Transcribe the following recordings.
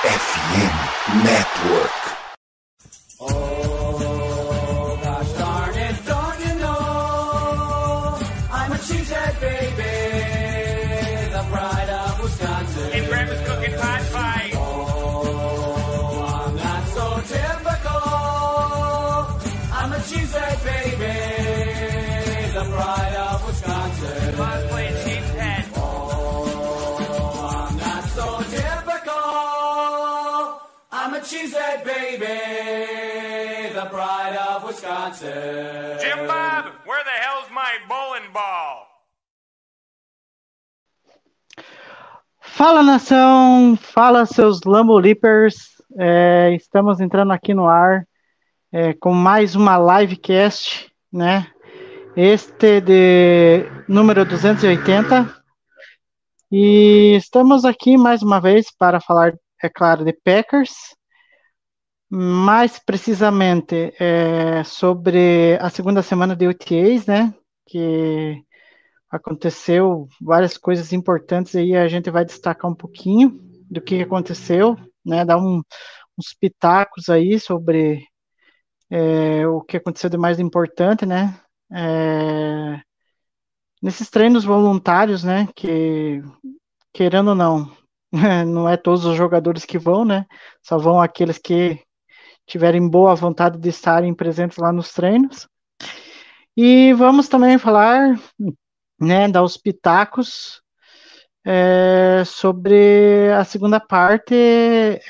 FM Network. Oh, gosh darn it, don't you know? I'm a cheesehead baby, the pride of Wisconsin. And Grandma's cooking pot pie. Oh, I'm not so typical. I'm a cheesehead baby, the pride of Wisconsin. Mom's playing sheep's A cheesehead baby, the pride of Wisconsin. Jim Bob, where the hell's my bowling ball? Fala nação, fala seus Lambolipers, é, estamos entrando aqui no ar é, com mais uma livecast, né? Este de número 280 e estamos aqui mais uma vez para falar, é claro, de Packers, mais precisamente é, sobre a segunda semana de OTAs, né? Que aconteceu várias coisas importantes aí, a gente vai destacar um pouquinho do que aconteceu, né, dar um, uns pitacos aí sobre é, o que aconteceu de mais importante, né, é, nesses treinos voluntários, né, que, querendo ou não, não é todos os jogadores que vão, né, só vão aqueles que tiverem boa vontade de estarem presentes lá nos treinos, e vamos também falar né, dar os pitacos é, sobre a segunda parte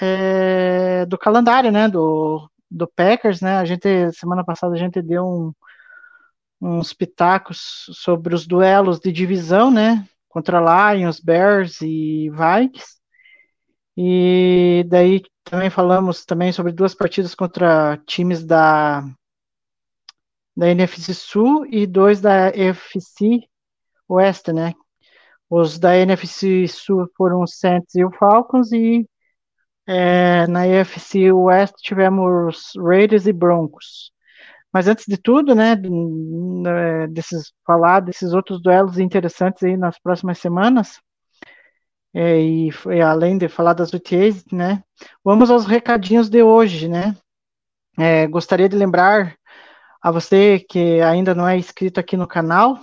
é, do calendário, né, do, do Packers, né, a gente, semana passada a gente deu um, uns pitacos sobre os duelos de divisão, né, contra Lions, Bears e Vikings, e daí também falamos também sobre duas partidas contra times da da NFC Sul e dois da NFC Oeste, né? Os da NFC Sul foram os Saints e o Falcons e é, na NFC West tivemos Raiders e Broncos. Mas antes de tudo, né, desses falar desses outros duelos interessantes aí nas próximas semanas, é, e, e, além de falar das UTAs, né, vamos aos recadinhos de hoje, né. É, gostaria de lembrar a você que ainda não é inscrito aqui no canal,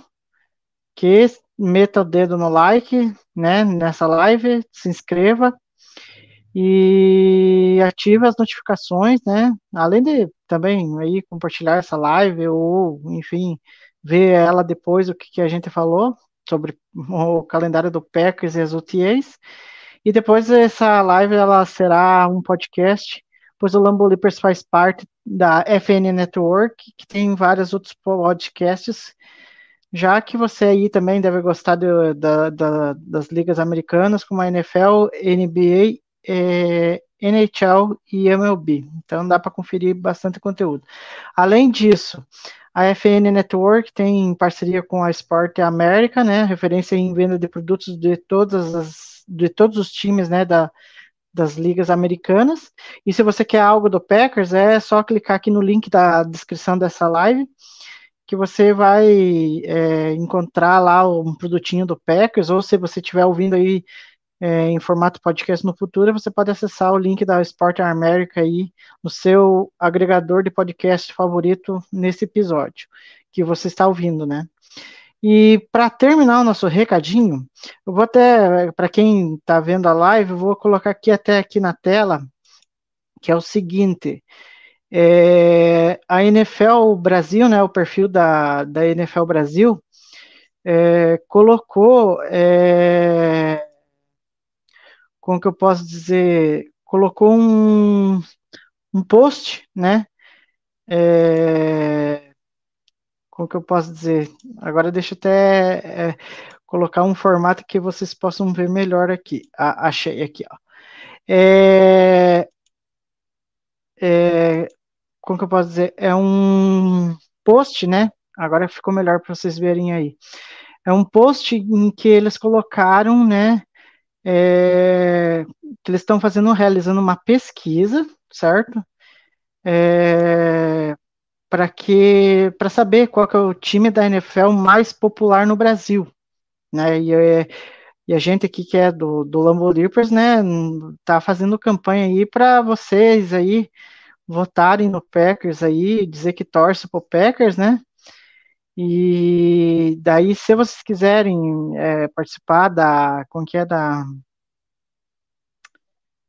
que meta o dedo no like, né, nessa live, se inscreva e ative as notificações, né, além de também aí compartilhar essa live ou, enfim, ver ela depois o que, que a gente falou sobre o calendário do Packers e as UTAs, e depois essa live ela será um podcast, pois o Lambo Leapers faz parte da FN Network, que tem vários outros podcasts. Já que você aí também deve gostar da, da, das ligas americanas, como a NFL, NBA, é, NHL e MLB. Então dá para conferir bastante conteúdo. Além disso, a FN Network tem parceria com a Sport América, né, referência em venda de produtos de todas as, de todos os times, né, da, das ligas americanas. E se você quer algo do Packers, é só clicar aqui no link da descrição dessa live que você vai é, encontrar lá um produtinho do Packers, ou se você estiver ouvindo aí é, em formato podcast no futuro, você pode acessar o link da Sport America aí no seu agregador de podcast favorito nesse episódio que você está ouvindo, né? E para terminar o nosso recadinho, eu vou até, para quem está vendo a live, eu vou colocar aqui até aqui na tela, que é o seguinte, é, a NFL Brasil, né, o perfil da, da NFL Brasil, é, colocou, é, como que eu posso dizer, colocou um, um post, né, é, como que eu posso dizer, agora deixa eu até é, colocar um formato que vocês possam ver melhor aqui, ah, achei aqui, ó. É, é, como que eu posso dizer? É um post, né? Agora ficou melhor para vocês verem aí. É um post em que eles colocaram, né? É, que eles estão fazendo, realizando uma pesquisa, certo? É, para que, para saber qual que é o time da NFL mais popular no Brasil, né? E, é, E a gente aqui que é do, do Lambo Leapers, né, tá fazendo campanha aí para vocês aí votarem no Packers aí, dizer que torce pro Packers, né? E daí, se vocês quiserem é, participar da, como que é, da,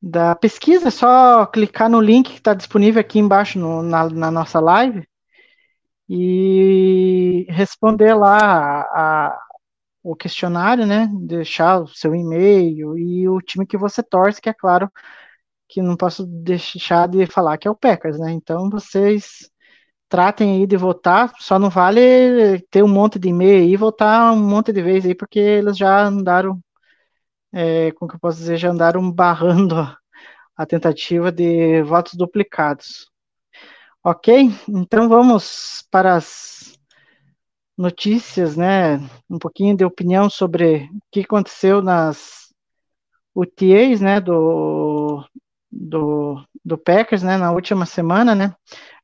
da pesquisa, é só clicar no link que está disponível aqui embaixo no, na, na, nossa live e responder lá a, o questionário, né? Deixar o seu e-mail e o time que você torce, que é claro que não posso deixar de falar que é o Packers, né? Então vocês tratem aí de votar, só não vale ter um monte de e-mail e votar um monte de vezes aí, porque eles já andaram, é, como que eu posso dizer, já andaram barrando a, a tentativa de votos duplicados. Ok? Então vamos para as notícias, né, um pouquinho de opinião sobre o que aconteceu nas UTAs, né, do, do, do Packers, né, na última semana, né,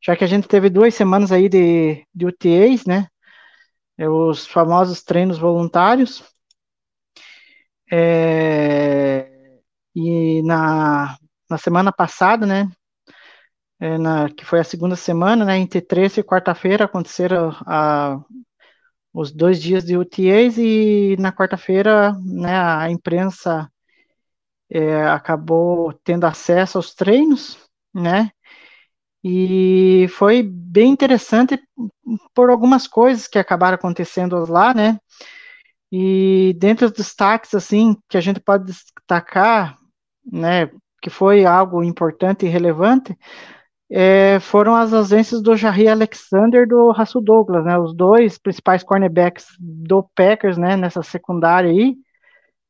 já que a gente teve duas semanas aí de, de UTAs, né, é, os famosos treinos voluntários, é, e na, na semana passada, né, é, na, que foi a segunda semana, né, entre terça e quarta-feira aconteceram a, os dois dias de UTAs e na quarta-feira, né, a imprensa é, acabou tendo acesso aos treinos, né, e foi bem interessante por algumas coisas que acabaram acontecendo lá, né, e dentre os destaques, assim, que a gente pode destacar, né, que foi algo importante e relevante, é, foram as ausências do Jarry Alexander e do Russell Douglas, né, os dois principais cornerbacks do Packers, né, nessa secundária aí,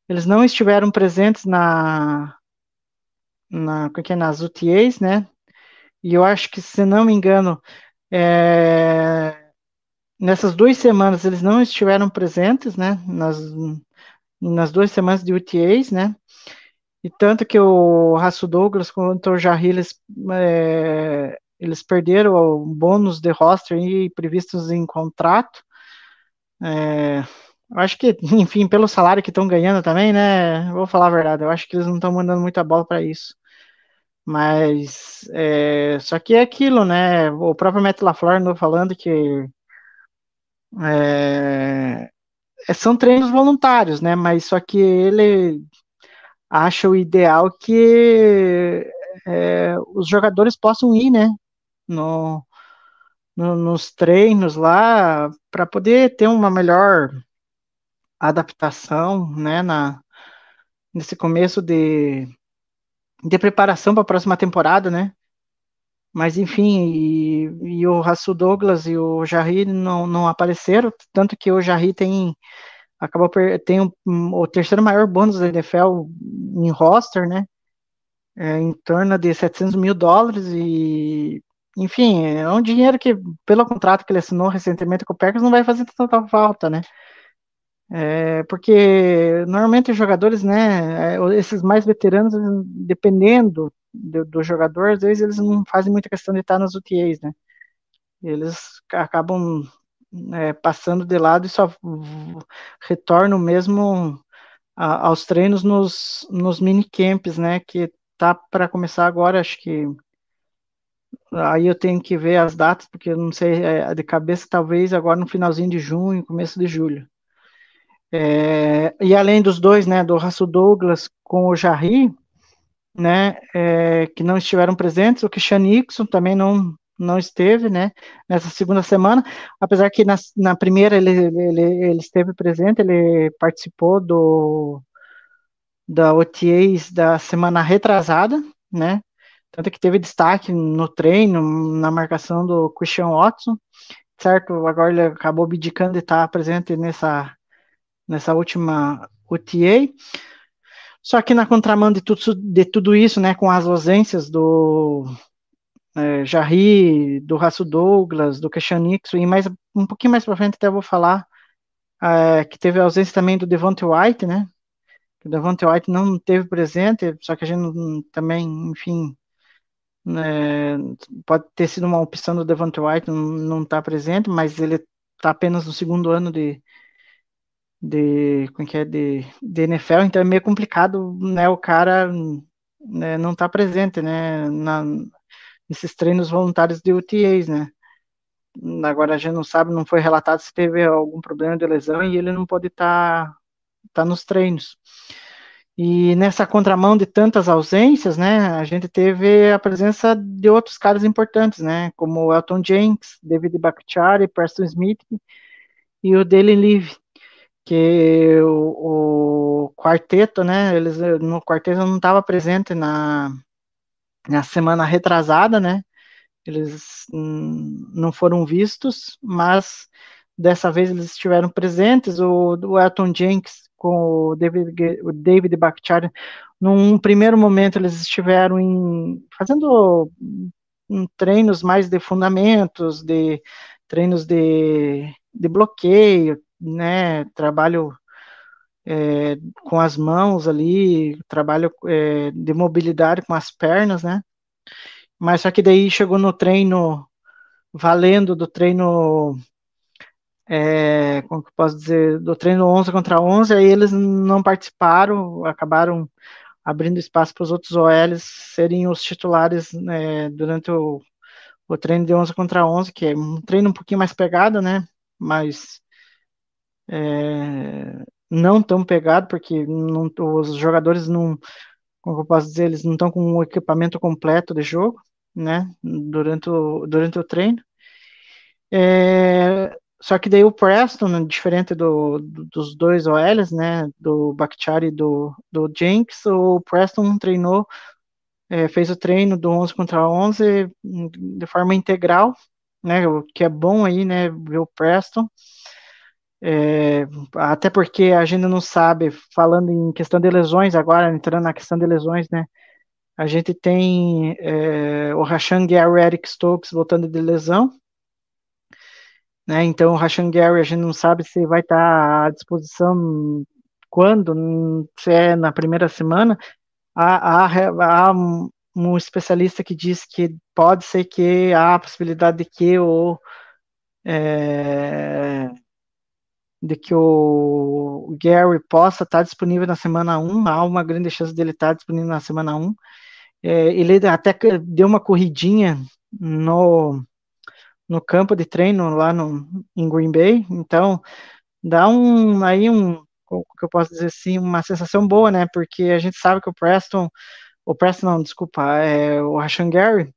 eles não estiveram presentes na, na que é, nas UTAs, né, e eu acho que, se não me engano, é, nessas duas semanas eles não estiveram presentes, né, nas, nas duas semanas de UTAs, né, e tanto que o Raço Douglas quanto o Jarry, eles, é, eles perderam o bônus de roster aí, previstos em contrato. É, eu acho que, enfim, pelo salário que estão ganhando também, né? Vou falar a verdade, eu acho que eles não estão mandando muita bola para isso. Mas, é, só que é aquilo, né? O próprio Matt LaFleur andou falando que é, são treinos voluntários, né? Mas só que ele acha o ideal que é, os jogadores possam ir, né, no, no, nos treinos lá, para poder ter uma melhor adaptação, né, na, nesse começo de, de preparação para a próxima temporada, né, mas enfim, e, e o Rasul Douglas e o Jarry não, não apareceram, tanto que o Jarry tem acabou tem o terceiro maior bônus da NFL em roster, né? É, em torno de 700 mil dólares e enfim, é um dinheiro que pelo contrato que ele assinou recentemente com o Packers não vai fazer tanta falta, né? É, porque normalmente os jogadores, né, é, esses mais veteranos, dependendo do, do, jogador, às vezes eles não fazem muita questão de estar nas UTAs, né? Eles acabam é, passando de lado e só retorno mesmo a, aos treinos nos, nos minicamps, né? Que tá para começar agora, acho que aí eu tenho que ver as datas, porque eu não sei é, de cabeça, talvez agora no finalzinho de junho, começo de julho. É, e além dos dois, né, do Raço Douglas com o Jarry, né, é, que não estiveram presentes, o Christian Nixon também não, não esteve, né, nessa segunda semana, apesar que na, na primeira ele, ele, ele esteve presente, ele participou do da OTAs da semana retrasada, né, tanto que teve destaque no treino, na marcação do Christian Watson, certo, agora ele acabou abdicando de estar presente nessa, nessa última OTA, só que na contramão de tudo, de tudo isso, né, com as ausências do é, Jarry, do Raço Douglas, do Christian Nixon, e mais um pouquinho mais para frente até vou falar é, que teve a ausência também do Devonte White, né? O Devonte White não teve presente, só que a gente também, enfim, né, pode ter sido uma opção do Devonte White não estar tá presente, mas ele está apenas no segundo ano de, de, como é que é, de, de NFL, então é meio complicado, né, o cara né, não tá presente, né, na, nesses treinos voluntários de UTAs, né. Agora a gente não sabe, não foi relatado se teve algum problema de lesão e ele não pode estar tá, tá nos treinos. E nessa contramão de tantas ausências, né, a gente teve a presença de outros caras importantes, né, como Elton Jenks, David Bakhtiari, Preston Smith e o Daley Levy, que o, o, quarteto, né, eles no quarteto não estava presente na, na semana retrasada, né, eles não foram vistos, mas dessa vez eles estiveram presentes, o, o Elton Jenks com o David, o David Bakhtiari, num primeiro momento eles estiveram em, fazendo treinos mais de fundamentos, de treinos de, de bloqueio, né, trabalho é, com as mãos ali, trabalho é, de mobilidade com as pernas, né, mas só que daí chegou no treino, valendo do treino é, como que eu posso dizer, do treino 11 contra 11, aí eles não participaram, acabaram abrindo espaço para os outros OLs serem os titulares né, durante o, o treino de 11 contra 11, que é um treino um pouquinho mais pegado, né, mas é, não tão pegado, porque não, os jogadores não, como eu posso dizer, eles não estão com o equipamento completo de jogo, né, durante o, durante o treino. É, só que daí o Preston, diferente do, do, dos dois OLs, né, do Bakhtiari e do, do Jenks, o Preston treinou, é, fez o treino do 11 contra 11 de forma integral, né, o que é bom aí, né, ver o Preston. É, até porque a gente não sabe, falando em questão de lesões agora, entrando na questão de lesões, né, a gente tem é, o Rashan Gary Eric Stokes voltando de lesão, né? Então, o Rashan Gary, a gente não sabe se vai estar à disposição quando, se é na primeira semana. Há, há, há um especialista que diz que pode ser que há a possibilidade de que o é, de que o Gary possa estar disponível na semana 1, há uma grande chance dele estar disponível na semana 1. É, ele até deu uma corridinha no no campo de treino lá no, em Green Bay, então dá um aí um que eu posso dizer assim, uma sensação boa, né? Porque a gente sabe que o Preston, o Preston não, desculpa, é o Rashan Gary,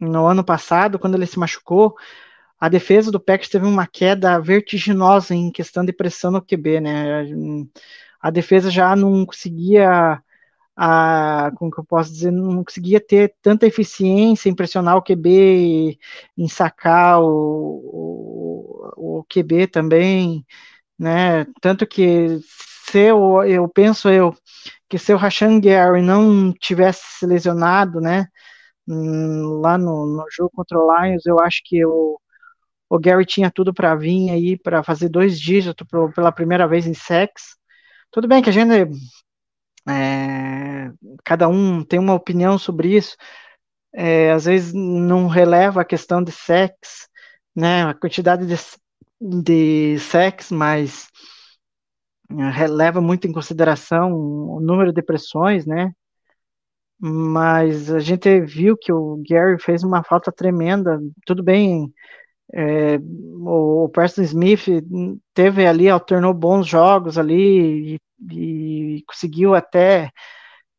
no ano passado, quando ele se machucou, a defesa do Packers teve uma queda vertiginosa em questão de pressão no QB, né? A defesa já não conseguia a, como que eu posso dizer, não conseguia ter tanta eficiência em pressionar o QB, em sacar o, o, o QB também, né? Tanto que se eu, eu penso eu que se o Rashan Gary não tivesse se lesionado, né, hum, lá no, no jogo contra o Lions, eu acho que o, o Gary tinha tudo para vir aí para fazer dois dígitos pro, pela primeira vez em sex. Tudo bem que a gente é, cada um tem uma opinião sobre isso, é, às vezes não releva a questão de sexo, né, a quantidade de, de sexo, mas é, releva muito em consideração o número de pressões, né, mas a gente viu que o Gary fez uma falta tremenda, tudo bem, é, o Preston Smith teve ali, alternou bons jogos ali, e e conseguiu até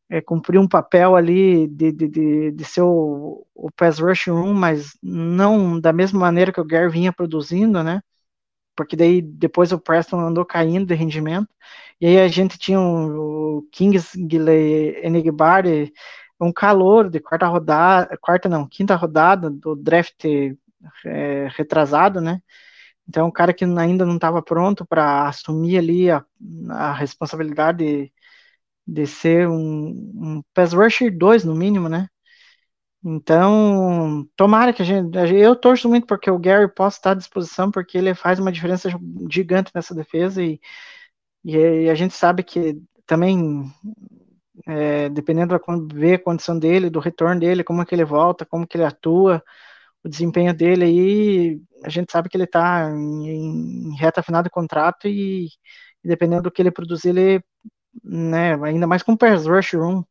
é, cumprir um papel ali de, de, de, de ser o, o pass rush room, mas não da mesma maneira que o Gary vinha produzindo, né? Porque daí depois o Preston andou caindo de rendimento. E aí a gente tinha o, o Kingsley Enigbari, um calor de quarta rodada, quarta não, quinta rodada do draft é, retrasado, né? Então, um cara que ainda não estava pronto para assumir ali a, a responsabilidade de, de ser um, um pass rusher 2, no mínimo, né? Então, tomara que a gente. Eu torço muito porque o Gary possa estar à disposição, porque ele faz uma diferença gigante nessa defesa e, e a gente sabe que também, é, dependendo da ver a condição dele, do retorno dele, como é que ele volta, como que ele atua, o desempenho dele aí, a gente sabe que ele está em, em, reta final de contrato e dependendo do que ele produzir, ele, né, ainda mais com o pass rush room,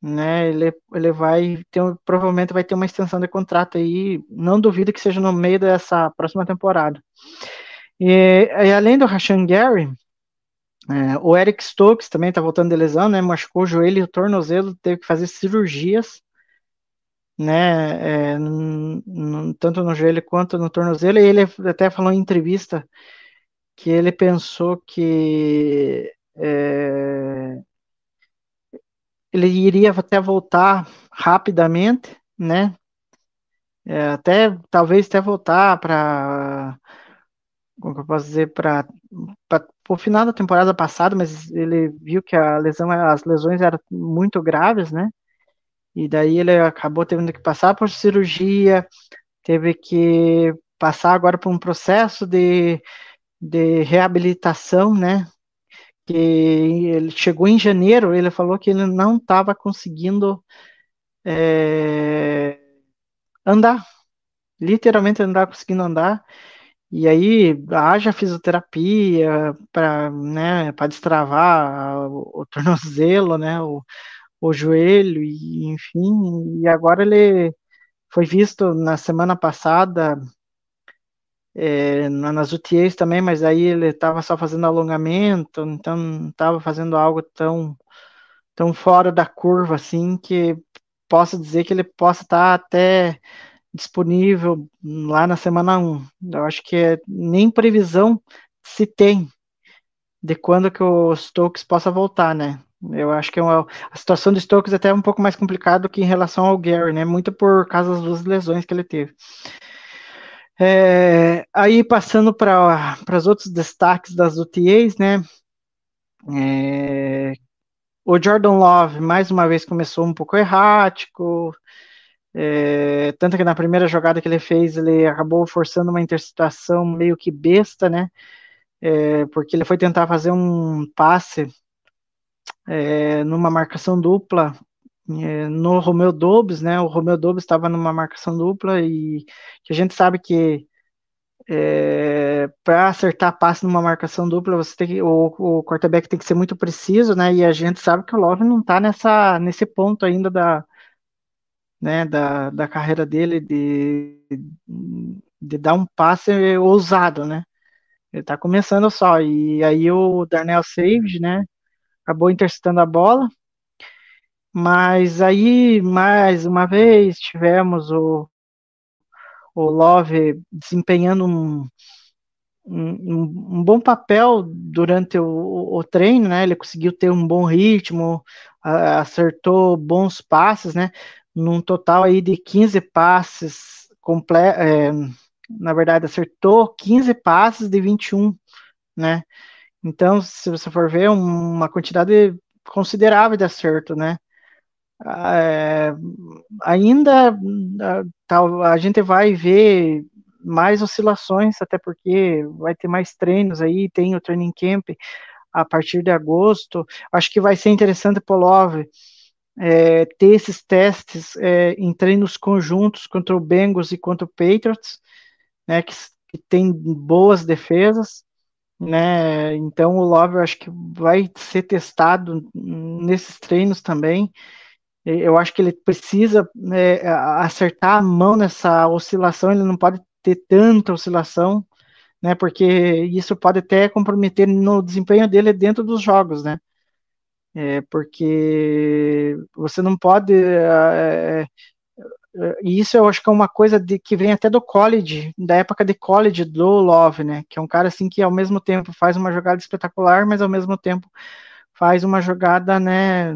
né, ele, ele vai ter, provavelmente vai ter uma extensão de contrato aí, não duvido que seja no meio dessa próxima temporada. E, e além do Rashan Gary, é, o Eric Stokes também está voltando de lesão, né, machucou o joelho e o tornozelo, teve que fazer cirurgias, né, é, tanto no joelho quanto no tornozelo, e ele até falou em entrevista que ele pensou que é, ele iria até voltar rapidamente, né? É, até talvez até voltar para como eu posso dizer para o final da temporada passada, mas ele viu que a lesão, as lesões eram muito graves, né? E daí ele acabou tendo que passar por cirurgia, teve que passar agora por um processo de, de reabilitação, né? que ele chegou em janeiro, ele falou que ele não estava conseguindo é, andar, literalmente não estava conseguindo andar, e aí haja fisioterapia para né, destravar o, o tornozelo, né, o, o joelho, e, enfim, e agora ele foi visto na semana passada é, nas UTAs também, mas aí ele estava só fazendo alongamento, então não estava fazendo algo tão, tão fora da curva assim que posso dizer que ele possa estar tá até disponível lá na semana 1. Eu acho que é, nem previsão se tem de quando que o Stokes possa voltar, né? Eu acho que é uma, a situação do Stokes é até um pouco mais complicada que em relação ao Gary, né? Muito por causa das duas lesões que ele teve. É, aí passando para os outros destaques das UTAs, né? É, o Jordan Love mais uma vez começou um pouco errático, é, tanto que na primeira jogada que ele fez ele acabou forçando uma interceptação meio que besta, né? É, porque ele foi tentar fazer um passe é, numa marcação dupla é, no Romeu Dobbs, né? O Romeu Dobbs estava numa marcação dupla e a gente sabe que é, para acertar passe numa marcação dupla, você tem que, o, o quarterback tem que ser muito preciso, né? E a gente sabe que o Love não está nessa nesse ponto ainda da, né, da, da carreira dele de, de dar um passe ousado, né? Ele está começando só. E aí o Darnell Savage, né? Acabou interceptando a bola mas aí, mais uma vez, tivemos o, o Love desempenhando um, um, um bom papel durante o, o, treino, né? Ele conseguiu ter um bom ritmo, acertou bons passes, né? Num total aí de 15 passes completos, é, na verdade, acertou 15 passes de 21, né? Então, se você for ver, uma quantidade considerável de acerto, né? é, ainda tá, a gente vai ver mais oscilações, até porque vai ter mais treinos aí, tem o training camp a partir de agosto. Acho que vai ser interessante Love é, ter esses testes é, em treinos conjuntos contra o Bengals e contra o Patriots, né, que, que tem boas defesas. Né, então o Love acho que vai ser testado nesses treinos também. Eu acho que ele precisa né, acertar a mão nessa oscilação, ele não pode ter tanta oscilação, né? Porque isso pode até comprometer no desempenho dele dentro dos jogos, né? É, porque você não pode. É, e isso eu acho que é uma coisa de, que vem até do college, da época de college do Love, né? Que é um cara assim que ao mesmo tempo faz uma jogada espetacular, mas ao mesmo tempo faz uma jogada, né?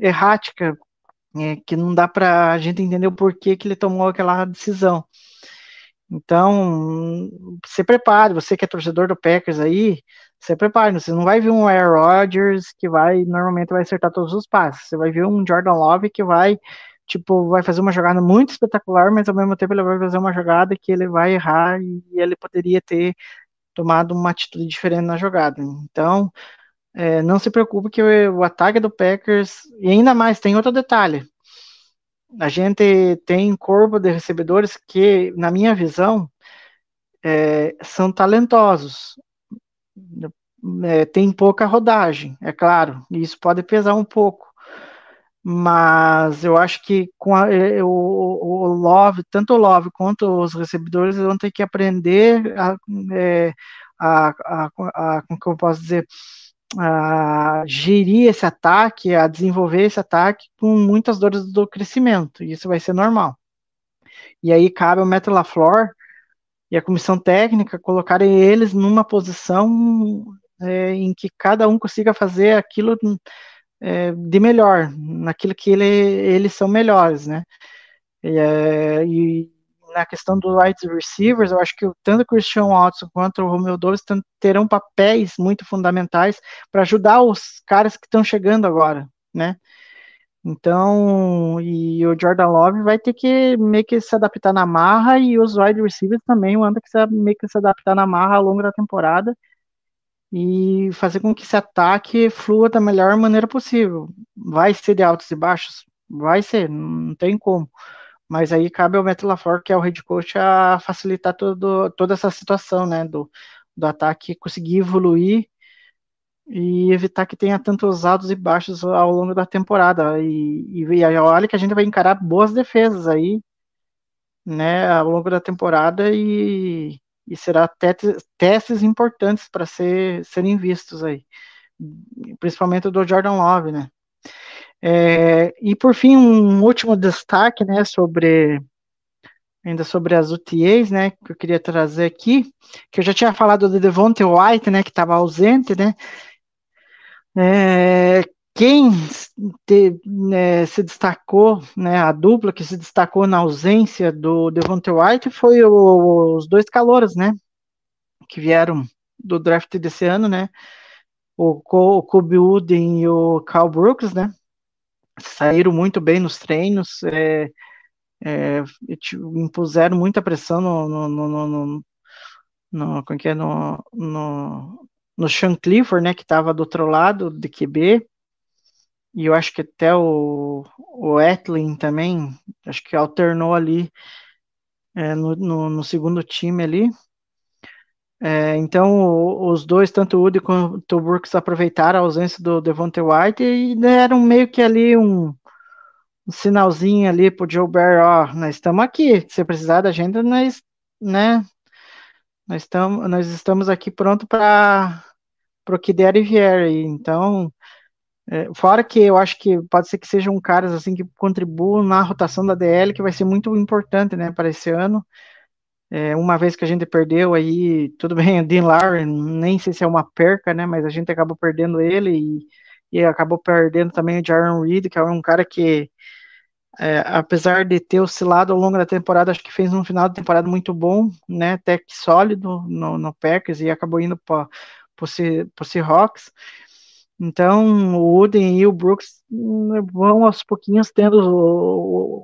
errática, é, que não dá para a gente entender o porquê que ele tomou aquela decisão. Então, se prepare, você que é torcedor do Packers aí, se prepare, você não vai ver um Aaron Rodgers que vai, normalmente vai acertar todos os passes, você vai ver um Jordan Love que vai, tipo, vai fazer uma jogada muito espetacular, mas ao mesmo tempo ele vai fazer uma jogada que ele vai errar e ele poderia ter tomado uma atitude diferente na jogada. Então, é, não se preocupe que o, o, ataque do Packers, e ainda mais, tem outro detalhe. A gente tem corpo de recebedores que, na minha visão, é, são talentosos. é, tem pouca rodagem, é claro, e isso pode pesar um pouco. Mas eu acho que com a, o, o, Love, tanto o Love quanto os recebedores vão ter que aprender a, é, a, a, a, como que eu posso dizer, a gerir esse ataque, a desenvolver esse ataque com muitas dores do crescimento, e isso vai ser normal. E aí cabe ao Metal LaFleur e a comissão técnica colocarem eles numa posição é, em que cada um consiga fazer aquilo é, de melhor, naquilo que ele, eles são melhores, né? E, é, e na questão do wide receivers, eu acho que tanto o Christian Watson quanto o Romeo Dobbs terão papéis muito fundamentais para ajudar os caras que estão chegando agora, né? Então, e o Jordan Love vai ter que meio que se adaptar na marra e os wide receivers também vão ter meio que se adaptar na marra ao longo da temporada e fazer com que esse ataque flua da melhor maneira possível. Vai ser de altos e baixos? Vai ser, não tem como. Mas aí cabe ao Matt LaFleur, que é o head coach, a facilitar todo, toda essa situação, né, do, do ataque conseguir evoluir e evitar que tenha tantos altos e baixos ao longo da temporada. E, e, e olha que a gente vai encarar boas defesas aí, né, ao longo da temporada e, e será testes, importantes para ser, serem vistos aí, principalmente do Jordan Love, né. É, e por fim, um último destaque, né, sobre ainda sobre as UTAs, né, que eu queria trazer aqui, que eu já tinha falado do Devonte White, né, que estava ausente, né, é, quem né, se destacou, né, a dupla que se destacou na ausência do Devonte White foi o, os dois calouros, né, que vieram do draft desse ano, né, o, Kobe Wooden e o Cal Brooks, né, saíram muito bem nos treinos, é, é, impuseram muita pressão no, no, no, no, no, como é, no, no, no Sean Clifford, né, que estava do outro lado de QB, e eu acho que até o, o Etlin também, acho que alternou ali é, no, no, no, segundo time ali. É, então, os dois, tanto o Woody quanto o Brooks, aproveitaram a ausência do Devontae White e deram meio que ali um, um sinalzinho ali pro Joe Barry, ó, nós estamos aqui, se precisar da gente, nós, né, nós estamos, nós estamos aqui pronto para o que der e vier. Então, é, fora que eu acho que pode ser que sejam caras assim que contribuam na rotação da DL, que vai ser muito importante, né, para esse ano. É, uma vez que a gente perdeu aí, tudo bem, o Dean Lowry, nem sei se é uma perca, né, mas a gente acabou perdendo ele e, e acabou perdendo também o Jaron Reed, que é um cara que é, apesar de ter oscilado ao longo da temporada, acho que fez um final de temporada muito bom, né, até que sólido no, no Packers e acabou indo para o Seahawks. Então, o Uden e o Brooks hum, vão aos pouquinhos tendo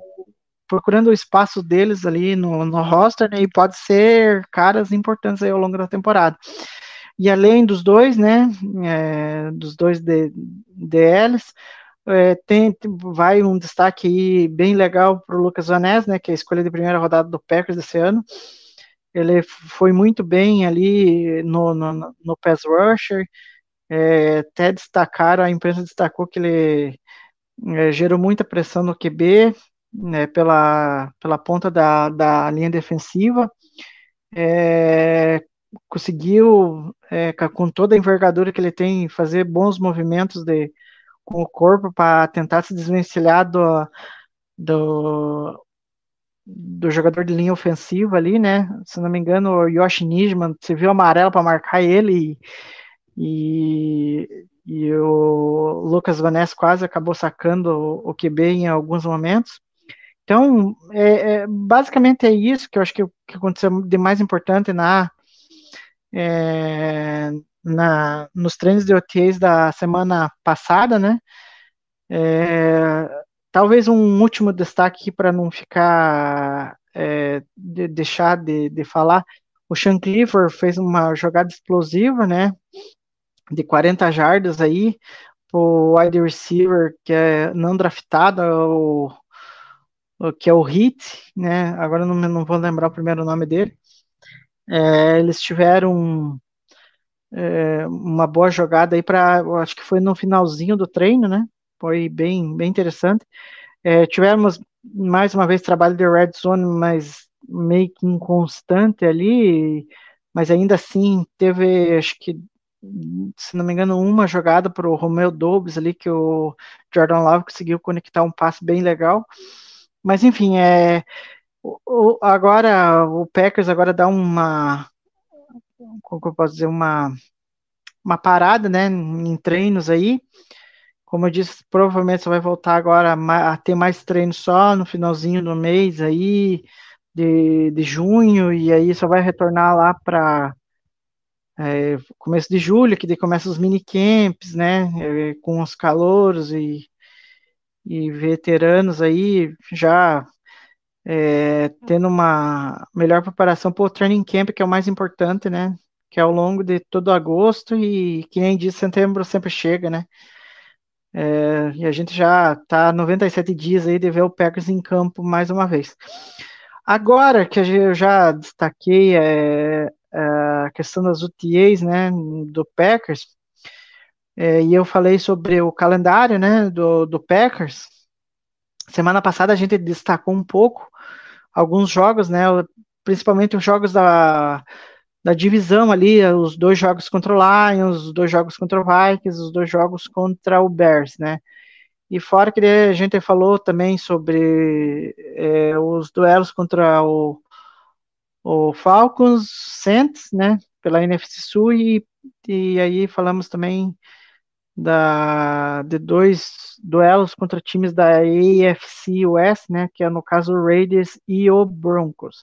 procurando o espaço deles ali no, no roster, né, e pode ser caras importantes aí ao longo da temporada. E além dos dois, né, é, dos dois DLs, é, tem, vai um destaque aí bem legal para o Lucas Vanés, né, que é a escolha de primeira rodada do Packers desse ano. Ele foi muito bem ali no, no, no pass rusher, é, até destacaram, a imprensa destacou que ele é, gerou muita pressão no QB, né, pela, pela ponta da, da linha defensiva, é, conseguiu, é, com toda a envergadura que ele tem, fazer bons movimentos de, com o corpo para tentar se desvencilhar do, do, do jogador de linha ofensiva ali, né? Se não me engano, o Yoshi Nijman, você viu amarelo para marcar ele e, e, o Lucas Vanessa quase acabou sacando o, o QB em alguns momentos. Então, é, é, basicamente é isso que eu acho que, que aconteceu de mais importante na, é, na, nos treinos de OTAs da semana passada, né? É, talvez um último destaque para não ficar é, de, deixar de, de falar. O Sean Clifford fez uma jogada explosiva, né? De 40 jardas aí, o wide receiver que é não draftado, o, o que é o Hit, né? Agora não, não vou lembrar o primeiro nome dele. É, eles tiveram é, uma boa jogada aí para, acho que foi no finalzinho do treino, né? Foi bem, bem interessante. É, tivemos mais uma vez trabalho de red zone, mas meio que inconstante ali, mas ainda assim teve, acho que, se não me engano, uma jogada para o Romeo Dobbs ali que o Jordan Love conseguiu conectar um passe bem legal. Mas enfim, é o, agora o Packers agora dá uma como eu posso dizer uma uma parada, né, em treinos aí. Como eu disse, provavelmente você vai voltar agora a ter mais treinos só no finalzinho do mês aí de, de junho e aí só vai retornar lá para é, começo de julho, que daí começa os mini camps, né, é, com os calouros e, e veteranos aí já é, tendo uma melhor preparação para o training camp, que é o mais importante, né? Que é ao longo de todo agosto e que nem diz, setembro sempre chega, né? É, e a gente já está 97 dias aí de ver o Packers em campo mais uma vez. Agora que eu já destaquei é, é, a questão das UTAs, né, do Packers, é, e eu falei sobre o calendário, né, do, do Packers, Semana passada a gente destacou um pouco alguns jogos, né? Principalmente os jogos da, da divisão ali, os dois jogos contra o Lions, os dois jogos contra o Vikings, os dois jogos contra o Bears, né? E fora que a gente falou também sobre é, os duelos contra o, o Falcons, Saints, né? Pela NFC Sul e, e aí falamos também da, de dois duelos contra times da AFC West, né, que é no caso o Raiders e o Broncos.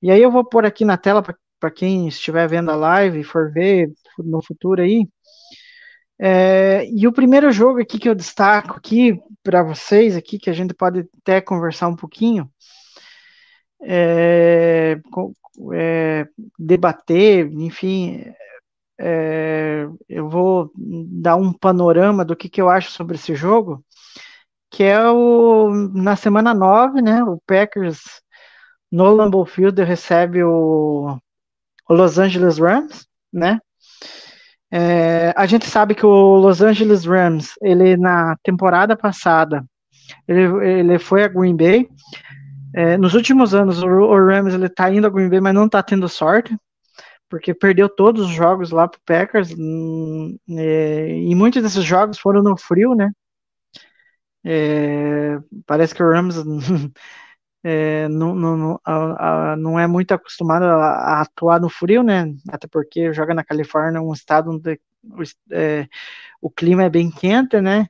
E aí eu vou pôr aqui na tela para quem estiver vendo a live e for ver no futuro aí. É, e o primeiro jogo aqui que eu destaco aqui para vocês aqui que a gente pode até conversar um pouquinho, é, é, debater, enfim, é, eu vou dar um panorama do que, que eu acho sobre esse jogo, que é o na semana 9, né? O Packers no Lambeau Field recebe o, o Los Angeles Rams, né? É, a gente sabe que o Los Angeles Rams, ele na temporada passada, ele, ele foi a Green Bay. É, nos últimos anos, o, o Rams ele tá indo a Green Bay, mas não tá tendo sorte porque perdeu todos os jogos lá pro Packers, hum, é, e muitos desses jogos foram no frio, né? É, parece que o Rams é, não, não, não, não, é muito acostumado a, a, atuar no frio, né? Até porque joga na Califórnia, um estado onde o, é, o clima é bem quente, né?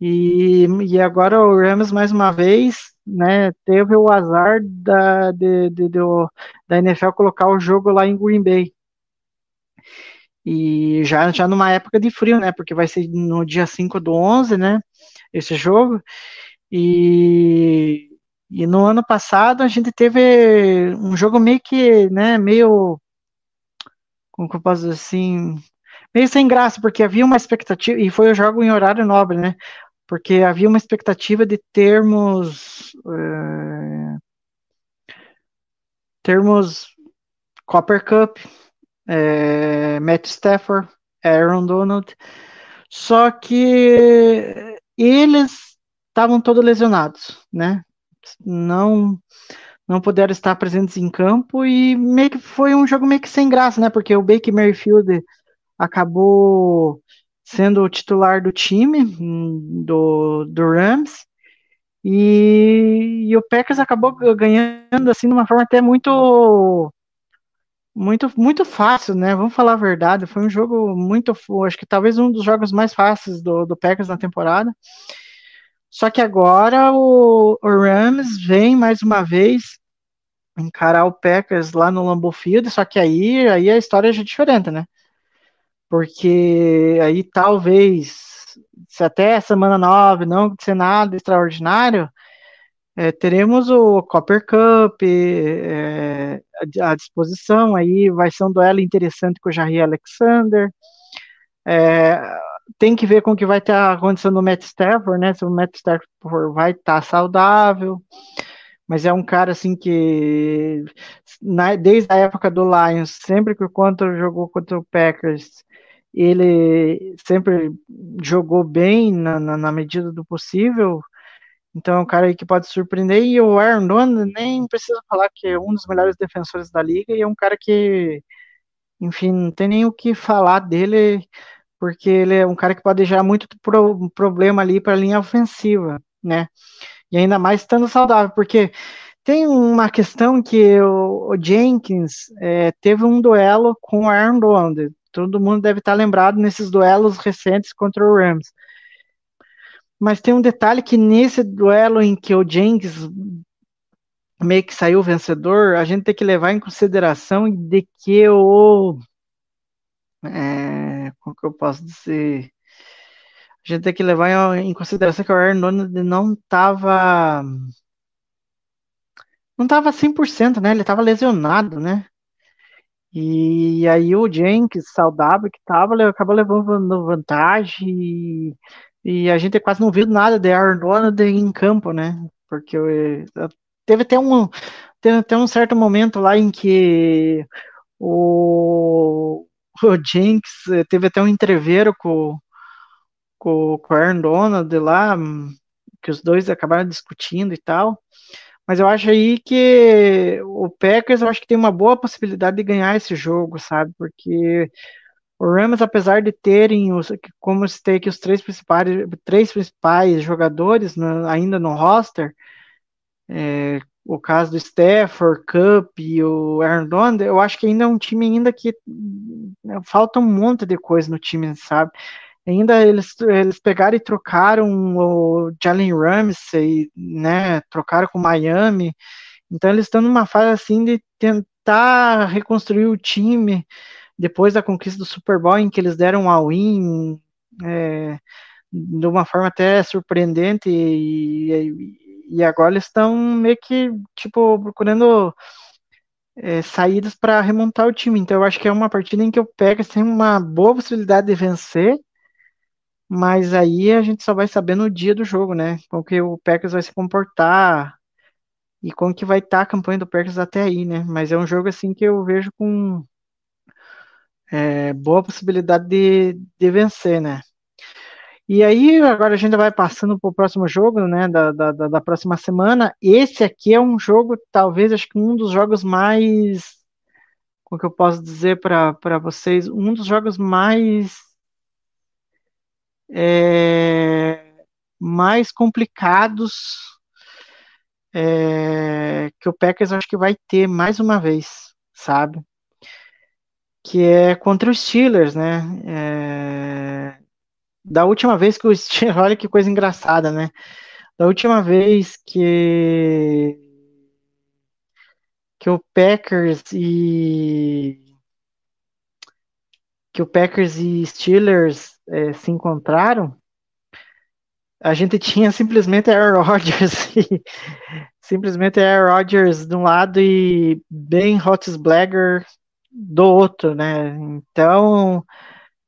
E, e agora o Rams mais uma vez né, teve o azar da, de, de, de, da NFL colocar o jogo lá em Green Bay. E já, já numa época de frio, né? Porque vai ser no dia 5 do 11, né? Esse jogo. E, e no ano passado a gente teve um jogo meio que, né? Meio. Como que eu posso dizer assim? Meio sem graça, porque havia uma expectativa. E foi o jogo em horário nobre, né? Porque havia uma expectativa de termos é, termos Copper Cup, é, Matt Stafford, Aaron Donald, só que eles estavam todos lesionados, né? Não não puderam estar presentes em campo e meio que foi um jogo meio que sem graça, né? Porque o Baker Mayfield acabou sendo o titular do time, hum, do, do Rams, e, e, o Packers acabou ganhando assim de uma forma até muito muito muito fácil, né? Vamos falar a verdade, foi um jogo muito, acho que talvez um dos jogos mais fáceis do, do Packers na temporada. Só que agora o, o Rams vem mais uma vez encarar o Packers lá no Lambeau Field, só que aí, aí a história já é diferente, né? Porque aí talvez, se até semana 9 não acontecer nada extraordinário, é, teremos o Copper Cup é, à disposição, aí vai ser um duelo interessante com o Jair Alexander, é, tem que ver com o que vai estar acontecendo no Matt Stafford, né, se o Matt Stafford vai estar saudável, mas é um cara assim que na, desde a época do Lions, sempre que o contra jogou contra o Packers, ele sempre jogou bem na, na, na medida do possível. Então é um cara que pode surpreender. E o Aaron Donald nem precisa falar que é um dos melhores defensores da liga e é um cara que, enfim, não tem nem o que falar dele, porque ele é um cara que pode gerar muito pro, problema ali para a linha ofensiva, né? E ainda mais estando saudável, porque tem uma questão que o, o Jenkins é, teve um duelo com o Aaron Donald. Todo mundo deve estar lembrado nesses duelos recentes contra o Rams. Mas tem um detalhe que nesse duelo em que o Jenkins meio que saiu vencedor, a gente tem que levar em consideração de que o. É, como que eu posso dizer? A gente tem que levar em consideração que o Aaron Donald não estava. Não estava 100%, né? Ele estava lesionado, né? E aí o Jenkins, saudável que estava, acabou levando vantagem. E e a gente quase não viu nada de Aaron Donald em campo, né? Porque teve até um, teve até um certo momento lá em que o, o Jinx teve até um entreveiro com, com, com o Aaron Donald lá, que os dois acabaram discutindo e tal. Mas eu acho aí que o Packers eu acho que tem uma boa possibilidade de ganhar esse jogo, sabe? Porque o Rams, apesar de terem, os, como citei aqui, os três principais, três principais jogadores no, ainda no roster, é, o caso do Stafford, Cup e o Aaron Donald, eu acho que ainda é um time ainda que né, falta um monte de coisa no time, sabe? Ainda eles, eles pegaram e trocaram o Jalen Ramsey, né? Trocaram com Miami. Então eles estão numa fase assim de tentar reconstruir o time depois da conquista do Super Bowl, em que eles deram um all-in é, de uma forma até surpreendente, e, e agora eles estão meio que, tipo, procurando é, saídas para remontar o time. Então eu acho que é uma partida em que o Packers tem uma boa possibilidade de vencer, mas aí a gente só vai saber no dia do jogo, né? Como que o Packers vai se comportar e como que vai estar tá a campanha do Packers até aí, né? Mas é um jogo assim que eu vejo com é, boa possibilidade de, de vencer, né? E aí, agora a gente vai passando para o próximo jogo, né, da, da, da, próxima semana. Esse aqui é um jogo, talvez, acho que um dos jogos mais, como que eu posso dizer para vocês, um dos jogos mais, é, mais complicados é, que o Packers acho que vai ter mais uma vez, sabe? que é contra os Steelers, né? É... Da última vez que o Steelers, olha que coisa engraçada, né? Da última vez que que o Packers e que o Packers e Steelers é, se encontraram, a gente tinha simplesmente Aaron Rodgers simplesmente Aaron Rodgers de um lado e Ben Roethlisberger do outro, né? Então,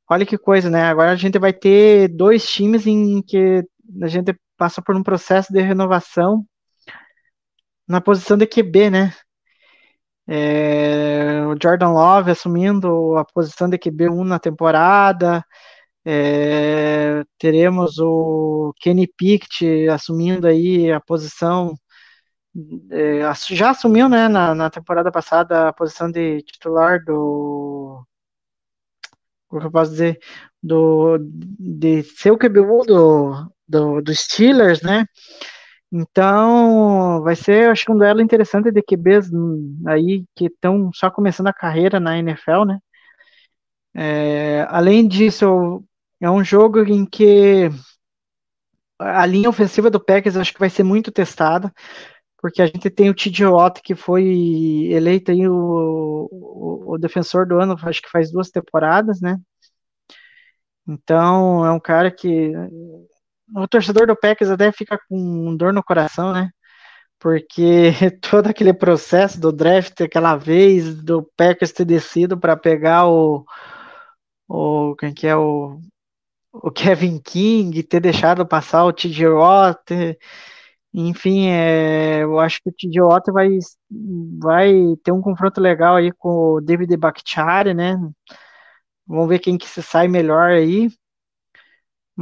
olha que coisa, né? Agora a gente vai ter dois times em que a gente passa por um processo de renovação na posição de QB, né? É, o Jordan Love assumindo a posição de QB1 na temporada, é, teremos o Kenny Pickett assumindo aí a posição é, já assumiu, né, na, na, temporada passada a posição de titular do como eu posso dizer do de ser o QB1 do, do, do Steelers, né? Então vai ser, acho que um duelo interessante de QBs aí que estão só começando a carreira na NFL, né? É, além disso, é um jogo em que a linha ofensiva do Packers acho que vai ser muito testada porque a gente tem o TJ Watt, que foi eleito aí o, o, o, defensor do ano, acho que faz duas temporadas, né? Então, é um cara que o torcedor do Packers até fica com dor no coração, né? Porque todo aquele processo do draft, aquela vez do Packers ter descido para pegar o, o quem que é o, o Kevin King, ter deixado passar o TJ Watt, Enfim, é, eu acho que o TJ Watt vai, vai ter um confronto legal aí com o David Bakhtiari, né? Vamos ver quem que se sai melhor aí.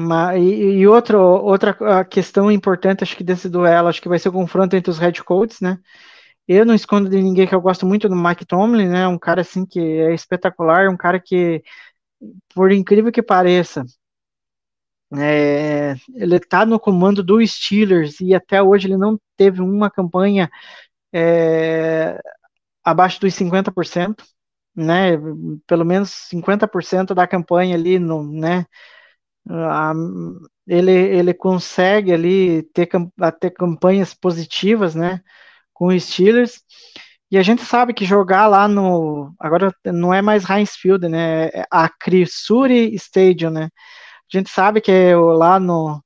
Mas, e, e outro, outra questão importante, acho que desse duelo, acho que vai ser o confronto entre os head coaches, né? Eu não escondo de ninguém que eu gosto muito do Mike Tomlin, né? Um cara assim que é espetacular, um cara que, por incrível que pareça, é, ele está no comando do Steelers e até hoje ele não teve uma campanha é, abaixo dos 50%, né? Pelo menos 50% da campanha ali, no, né? Ele, ele consegue ali ter, ter campanhas positivas, né? Com os Steelers. E a gente sabe que jogar lá no. Agora não é mais Heinz Field, né? É a Crisuri Stadium, né? A gente sabe que é lá no,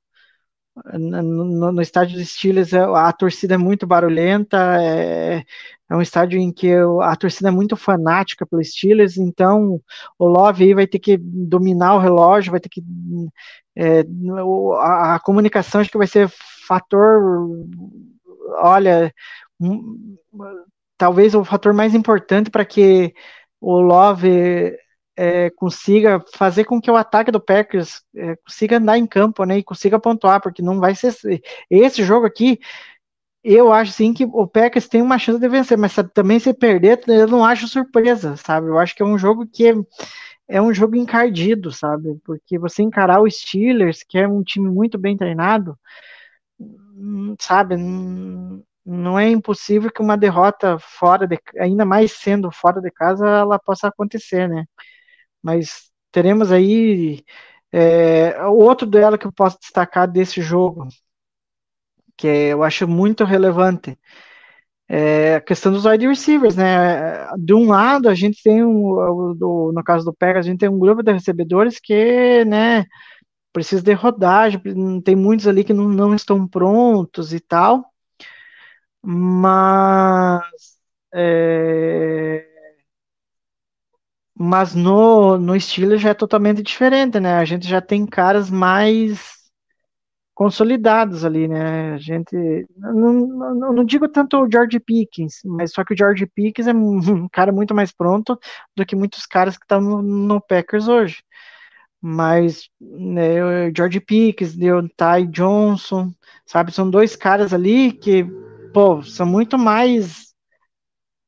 no, no estádio dos Steelers é, a torcida é muito barulhenta, é, é um estádio em que a torcida é muito fanática pelos Steelers, então o Love aí vai ter que dominar o relógio, vai ter que. É, a, a, comunicação acho que vai ser fator. Olha, um, talvez o fator mais importante para que o Love é, consiga fazer com que o ataque do Packers é, consiga andar em campo, né, e consiga pontuar, porque não vai ser esse jogo aqui. Eu acho sim que o Packers tem uma chance de vencer, mas sabe, também se perder, eu não acho surpresa, sabe? Eu acho que é um jogo que é, é um jogo encardido, sabe? Porque você encarar o Steelers, que é um time muito bem treinado, hum, sabe? Não é impossível que uma derrota fora de, ainda mais sendo fora de casa, ela possa acontecer, né? mas teremos aí é, outro duelo que eu posso destacar desse jogo, que eu acho muito relevante, é a questão dos wide receivers, né? De um lado, a gente tem, um, no caso do Pega, a gente tem um grupo de recebedores que, né, precisa de rodagem, tem muitos ali que não, não estão prontos e tal, mas é, mas no, no estilo já é totalmente diferente, né? A gente já tem caras mais consolidados ali, né? A gente não, não, não, digo tanto o George Pickens, mas só que o George Pickens é um cara muito mais pronto do que muitos caras que estão no, no, Packers hoje. Mas né, o George Pickens, o Ty Johnson, sabe? São dois caras ali que, pô, são muito mais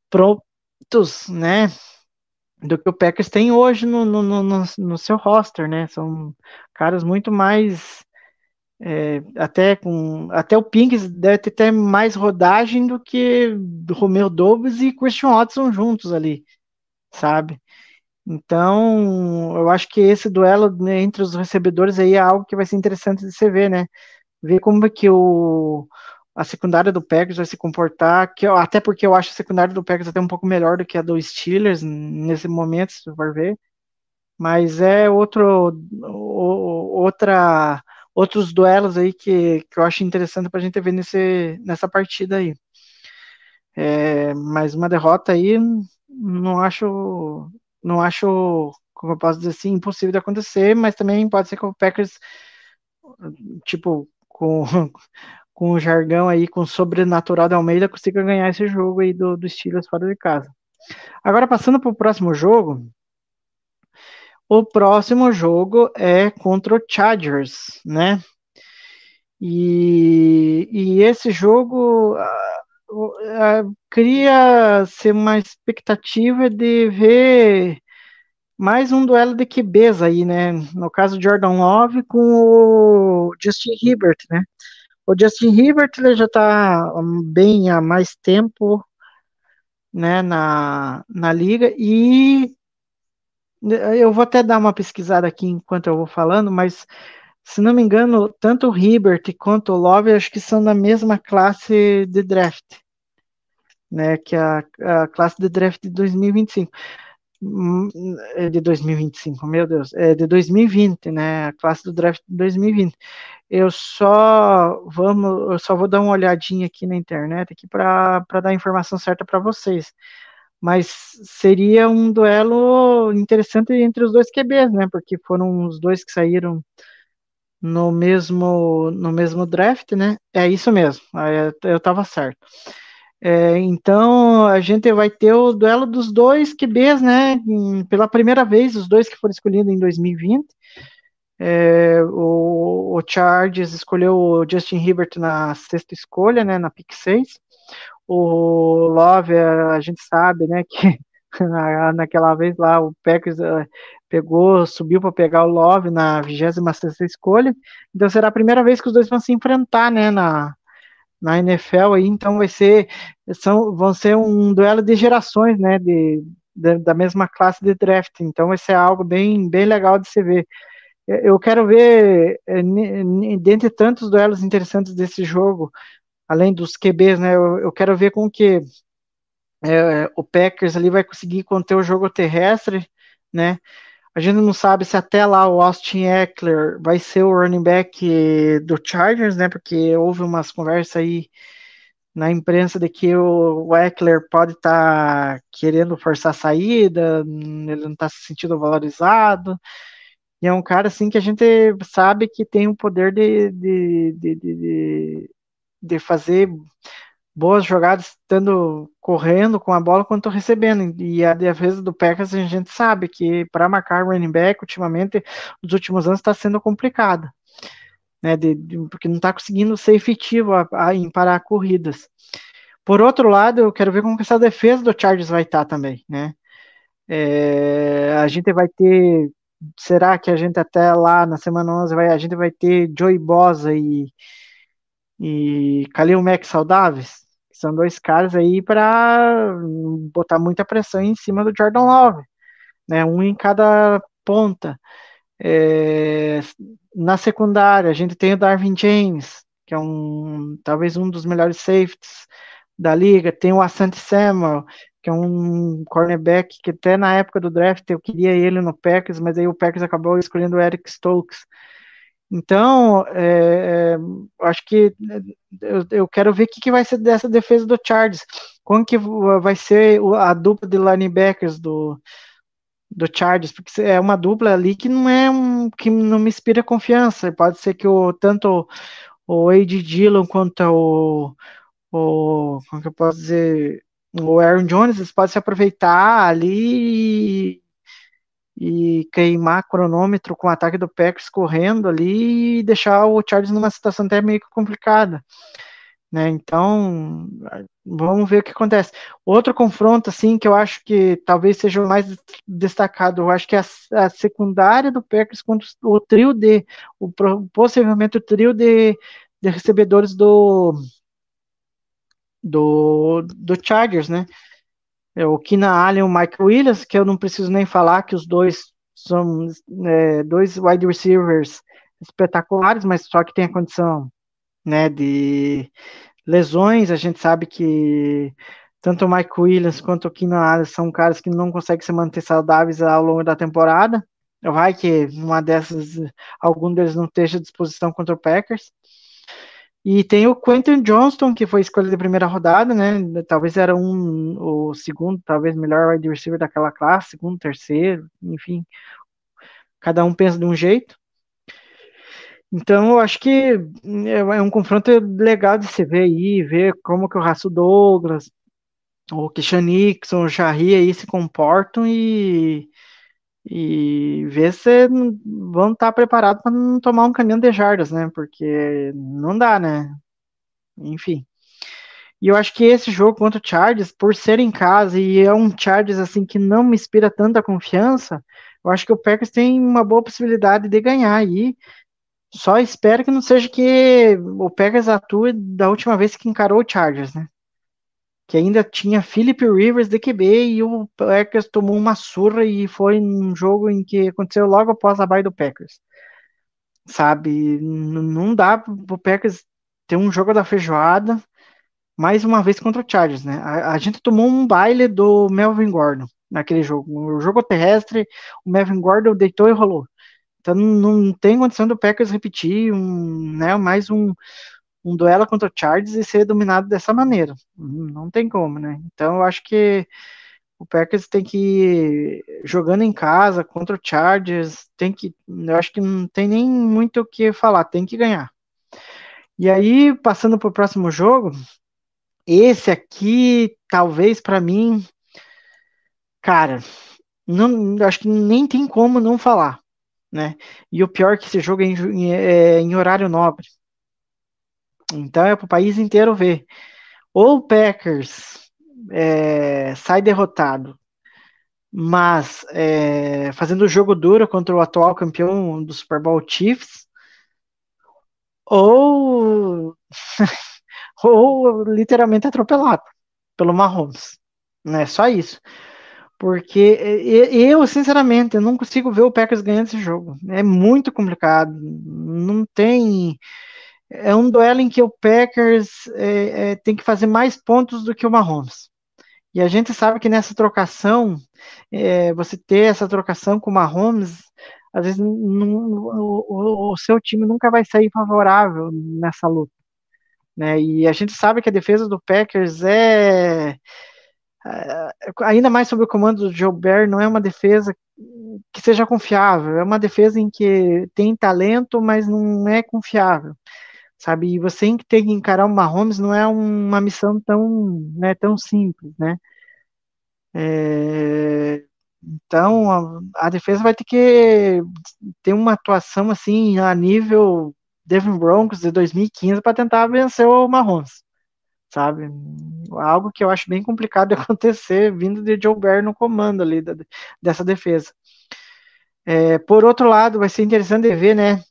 prontos, né? do que o Packers tem hoje no, no, no, no seu roster, né? São caras muito mais é, até com até o Pinkins deve ter até mais rodagem do que Romeo Dobbs e Christian Watson juntos ali, sabe? Então, eu acho que esse duelo né, entre os recebedores aí é algo que vai ser interessante de se ver, né? Ver como é que o, a secundária do Packers vai se comportar, que eu, até porque eu acho a secundária do Packers até um pouco melhor do que a do Steelers nesse momento, se for ver. Mas é outro, outra, outros duelos aí que, que eu acho interessante para a gente ver nesse, nessa partida aí. É, mas uma derrota aí, não acho, não acho, como eu posso dizer assim, impossível de acontecer, mas também pode ser que o Packers, tipo, com com o jargão aí, com o sobrenatural da Almeida, consiga ganhar esse jogo aí do, do Steelers fora de casa. Agora, passando para o próximo jogo, o próximo jogo é contra o Chargers, né? E, e esse jogo uh, uh, cria-se uma expectativa de ver mais um duelo de QBs aí, né? No caso, Jordan Love com o Justin Herbert, né? O Justin Herbert ele já está bem há mais tempo né, na, na liga e eu vou até dar uma pesquisada aqui enquanto eu vou falando, mas se não me engano, tanto o Herbert quanto o Love acho que são da mesma classe de draft, né, que a, a classe de draft de 2025 hum, é de 2025, meu Deus, é de 2020, né, a classe do draft de 2020. Eu só vamos, eu só vou dar uma olhadinha aqui na internet aqui para dar a informação certa para vocês. Mas seria um duelo interessante entre os dois QBs, né? Porque foram os dois que saíram no mesmo no mesmo draft, né? É isso mesmo, eu estava certo. É, então a gente vai ter o duelo dos dois QBs, né? Pela primeira vez, os dois que foram escolhidos em 2020. É, o, o, Chargers escolheu o Justin Herbert na sexta escolha, né? Na pick 6. O Love, a gente sabe, né? Que na, naquela vez lá o Packers uh, pegou, subiu para pegar o Love na 26 escolha. Então será a primeira vez que os dois vão se enfrentar, né? Na, na NFL aí, então vai ser são, vão ser um duelo de gerações, né, de, de, da mesma classe de draft, então vai ser algo bem, bem legal de se ver. Eu quero ver, é, dentre tantos duelos interessantes desse jogo, além dos QBs, né, eu, eu quero ver com que é, o Packers ali vai conseguir conter o jogo terrestre, né, a gente não sabe se até lá o Austin Eckler vai ser o running back do Chargers, né? Porque houve umas conversas aí na imprensa de que o Eckler pode estar tá querendo forçar a saída, ele não está se sentindo valorizado. E é um cara assim que a gente sabe que tem o poder de, de, de, de, de fazer boas jogadas, estando correndo com a bola quanto recebendo. E a defesa do Packers a gente sabe que para marcar running back, ultimamente, nos últimos anos está sendo complicado. Né, de, de, porque não está conseguindo ser efetivo a, a, em parar corridas. Por outro lado, eu quero ver como que essa defesa do Chargers vai estar tá também, né? É, a gente vai ter, será que a gente até lá na semana 11 vai, a gente vai ter Joey Bosa e e Kalil Mack saudáveis? São dois caras aí para botar muita pressão em cima do Jordan Love, né? Um em cada ponta. É, na secundária, a gente tem o Darwin James, que é um talvez um dos melhores safeties da liga. Tem o Asante Samuel, que é um cornerback que até na época do draft eu queria ele no Packers, mas aí o Packers acabou escolhendo o Eric Stokes. Então, é, é, acho que eu, eu, quero ver o que, que vai ser dessa defesa do Chargers. Como que vai ser a dupla de linebackers do, do Chargers? Porque é uma dupla ali que não é um, que não me inspira confiança. Pode ser que o, tanto o Ed Dillon quanto o, o como que eu posso dizer o Aaron Jones eles podem se aproveitar ali e queimar cronômetro com o ataque do Packers correndo ali e deixar o Chargers numa situação até meio complicada. Né? Então, vamos ver o que acontece. Outro confronto, assim, que eu acho que talvez seja o mais destacado, eu acho que é a, a secundária do Packers contra o trio de, o, possivelmente o trio de, de recebedores do, do, do Chargers, né? É, o Kina Allen e o Mike Williams, que eu não preciso nem falar que os dois são é, dois wide receivers espetaculares, mas só que tem a condição né, de lesões. A gente sabe que tanto o Mike Williams quanto o Keenan Allen são caras que não conseguem se manter saudáveis ao longo da temporada. Vai que uma dessas, algum deles não esteja à disposição contra o Packers. E tem o Quentin Johnston, que foi escolha de primeira rodada, né? Talvez era um, o segundo, talvez melhor wide receiver daquela classe, segundo, terceiro, enfim. Cada um pensa de um jeito. Então, eu acho que é, é um confronto legal de se ver aí, ver como que o Raço Douglas, o Kishan Nixon, o Jarry aí se comportam e e ver se vão estar preparados para não tomar um caminhão de jardas, né? Porque não dá, né? Enfim. E eu acho que esse jogo contra o Chargers, por ser em casa e é um Chargers assim que não me inspira tanta confiança, eu acho que o Packers tem uma boa possibilidade de ganhar aí. Só espero que não seja que o Packers atue da última vez que encarou o Chargers, né? Que ainda tinha Philip Rivers de QB e o Packers tomou uma surra e foi um jogo em que aconteceu logo após a bye do Packers. Sabe, não dá pro Packers ter um jogo da feijoada mais uma vez contra o Chargers, né? A, a gente tomou um baile do Melvin Gordon naquele jogo. O jogo terrestre, o Melvin Gordon deitou e rolou. Então não tem condição do Packers repetir um, né, mais um, um duelo contra o Chargers e ser dominado dessa maneira. Não tem como, né? Então eu acho que O Packers tem que ir jogando em casa contra o Chargers, tem que, eu acho que não tem nem muito o que falar, tem que ganhar. E aí, passando para o próximo jogo, esse aqui, talvez para mim, cara, não, acho que nem tem como não falar, né? E o pior é que esse jogo é em, é em horário nobre. Então é para o país inteiro ver. Ou o Packers é, sai derrotado, mas é, fazendo jogo duro contra o atual campeão do Super Bowl Chiefs, ou, ou literalmente atropelado pelo Mahomes. Né? Só isso. Porque eu, sinceramente, eu não consigo ver o Packers ganhando esse jogo. É muito complicado. Não tem. É um duelo em que o Packers é, é, tem que fazer mais pontos do que o Mahomes. E a gente sabe que nessa trocação, é, você ter essa trocação com o Mahomes, às vezes não, o, o, seu time nunca vai sair favorável nessa luta. Né? E a gente sabe que a defesa do Packers é é, ainda mais sob o comando do Joe Barry, não é uma defesa que seja confiável, é uma defesa em que tem talento, mas não é confiável, sabe? E você tem que encarar o Mahomes não é uma missão tão, né, tão simples, né? É, então a, a, defesa vai ter que ter uma atuação assim a nível Devin Broncos de 2015 para tentar vencer o Mahomes sabe? Algo que eu acho bem complicado de acontecer vindo de Joe Barry no comando ali da, dessa defesa. É, por outro lado, vai ser interessante ver, né?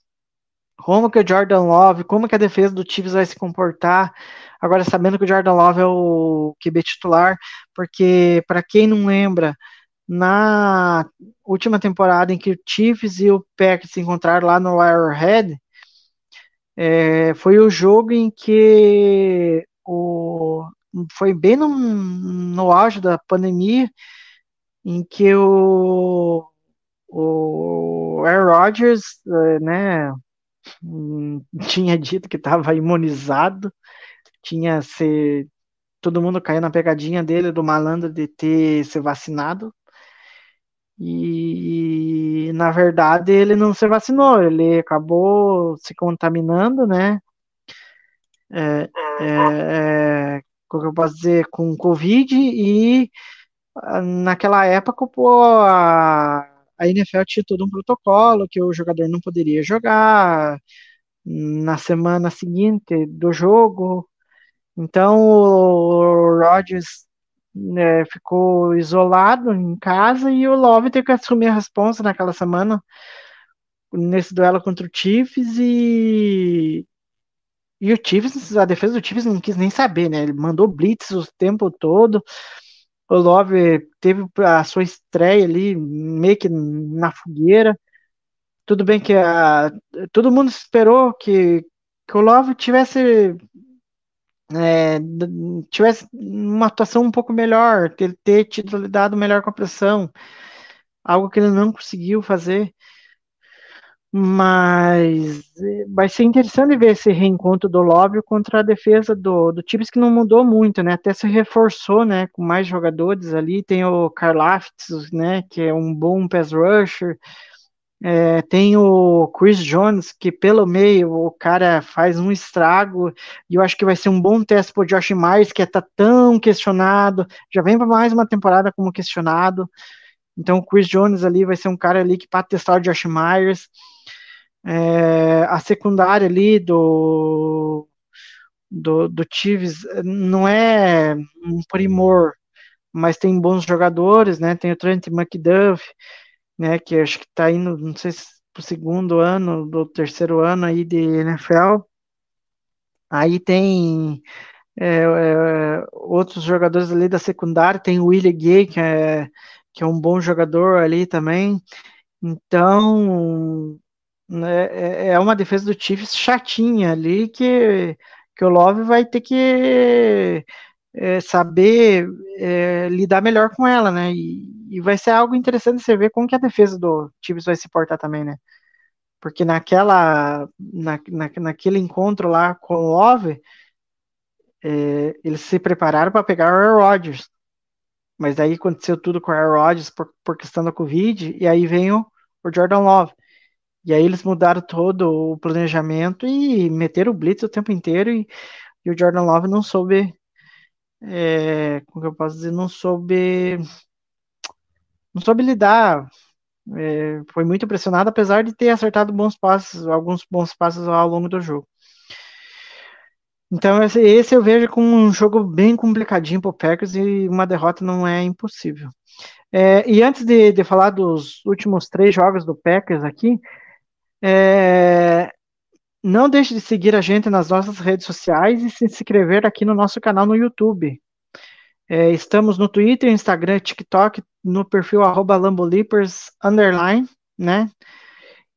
Como que o Jordan Love, como que a defesa do Chiefs vai se comportar, agora sabendo que o Jordan Love é o QB titular, porque para quem não lembra, na última temporada em que o Chiefs e o Packers se encontraram lá no Arrowhead, é, foi o jogo em que o, foi bem no, no auge da pandemia em que o, o Aaron Rodgers, eh, né, tinha dito que estava imunizado, tinha se todo mundo caiu na pegadinha dele do malandro de ter se vacinado. E na verdade ele não se vacinou, ele acabou se contaminando, né? É, é, é, como eu posso dizer, com Covid e ah, naquela época pô, a, a NFL tinha todo um protocolo que o jogador não poderia jogar na semana seguinte do jogo. Então o Rodgers né, ficou isolado em casa e o Love teve que assumir a responsa naquela semana nesse duelo contra o Chiefs e e o Chiefs, a defesa do Chiefs não quis nem saber, né? Ele mandou blitz o tempo todo. O Love teve a sua estreia ali meio que na fogueira. Tudo bem que a, todo mundo esperou que, que o Love tivesse é, tivesse uma atuação um pouco melhor, ter, ter tido lidado melhor com a pressão, algo que ele não conseguiu fazer. Mas eh, vai ser interessante ver esse reencontro do Love contra a defesa do, do Tibbs, que não mudou muito, né? Até se reforçou, né? Com mais jogadores ali. Tem o Karlaftis, né? Que é um bom pass rusher. É, tem o Chris Jones, que pelo meio o cara faz um estrago, e eu acho que vai ser um bom teste pro Josh Myers, que está tão questionado, já vem para mais uma temporada como questionado. Então o Chris Jones ali vai ser um cara ali que para testar o Josh Myers. É, a secundária ali do, do, do Chiefs não é um primor, mas tem bons jogadores, né? Tem o Trent McDuff, né? Que acho que está indo, não sei se pro segundo ano, do terceiro ano aí de NFL. Aí tem é, é, outros jogadores ali da secundária, tem o Willie Gay, que é, que é um bom jogador ali também. Então, né, é, é uma defesa do Chiefs chatinha ali que, que o Love vai ter que é, saber é, lidar melhor com ela, né? E, e, vai ser algo interessante você ver como que a defesa do Chiefs vai se portar também, né? Porque naquela, na, na, naquele encontro lá com o Love, é, eles se prepararam para pegar o Aaron Rodgers. Mas daí aconteceu tudo com o Aaron Rodgers por, por questão da Covid, e aí veio o Jordan Love. E aí eles mudaram todo o planejamento e meteram o blitz o tempo inteiro e, e o Jordan Love não soube, é, como que eu posso dizer, não soube, não soube lidar, é, foi muito pressionado, apesar de ter acertado bons passos, alguns bons passos ao longo do jogo. Então esse, esse eu vejo como um jogo bem complicadinho para o Packers e uma derrota não é impossível. É, e antes de, de falar dos últimos três jogos do Packers aqui, é, não deixe de seguir a gente nas nossas redes sociais e se inscrever aqui no nosso canal no YouTube. É, estamos no Twitter, Instagram, TikTok, no perfil arroba Lambolipers, underline, né?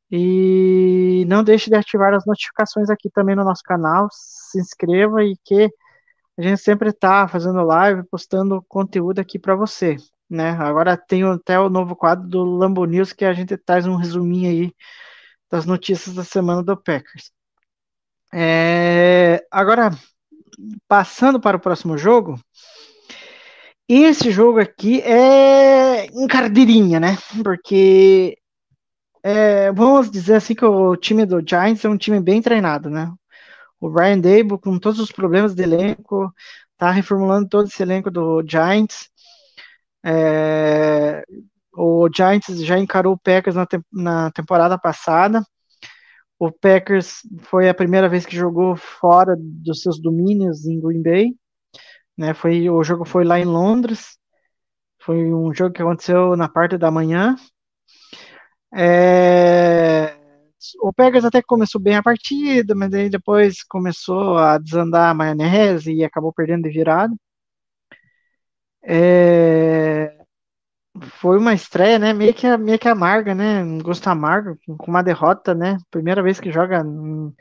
E não deixe de ativar as notificações aqui também no nosso canal. Se inscreva e que a gente sempre está fazendo live, postando conteúdo aqui para você, né? Agora tem até o novo quadro do Lambo News que a gente traz um resuminho aí das notícias da semana do Packers. É, agora, passando para o próximo jogo, esse jogo aqui é encardeirinha, né? Porque é, vamos dizer assim que o time do Giants é um time bem treinado, né? O Ryan Dable, com todos os problemas de elenco, tá reformulando todo esse elenco do Giants. É, o Giants já encarou o Packers na, te na temporada passada. O Packers foi a primeira vez que jogou fora dos seus domínios em Green Bay. Né, foi, o jogo foi lá em Londres. Foi um jogo que aconteceu na parte da manhã. É, o Packers até começou bem a partida, mas aí depois começou a desandar a maionese e acabou perdendo de virada. É, foi uma estreia, né? Meio que, meio que amarga, né? Um gosto amargo, com uma derrota, né? Primeira vez que joga em,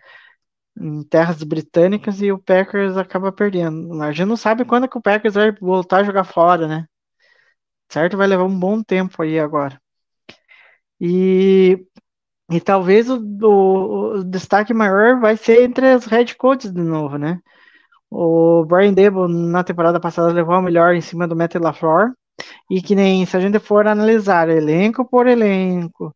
em, terras britânicas e o Packers acaba perdendo. A gente não sabe quando que o Packers vai voltar a jogar fora, né? Certo? Vai levar um bom tempo aí agora. E, e talvez o, o, o destaque maior vai ser entre as Red Coats de novo, né? O Brian Debo na temporada passada levou o melhor em cima do Matt LaFleur e que nem se a gente for analisar elenco por elenco,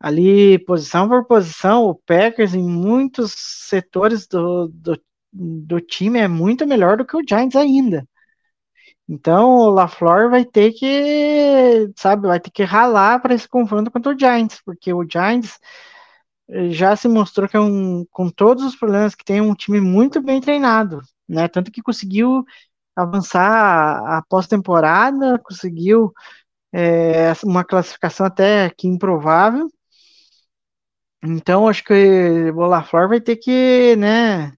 ali posição por posição, o Packers em muitos setores do, do, do time é muito melhor do que o Giants ainda. Então o LaFleur vai ter que, sabe, vai ter que ralar para esse confronto contra o Giants, porque o Giants eh, já se mostrou que é um, com todos os problemas que tem, um time muito bem treinado, né? Tanto que conseguiu avançar a pós-temporada, conseguiu é, uma classificação até que improvável. Então, acho que o LaFleur vai ter que, né,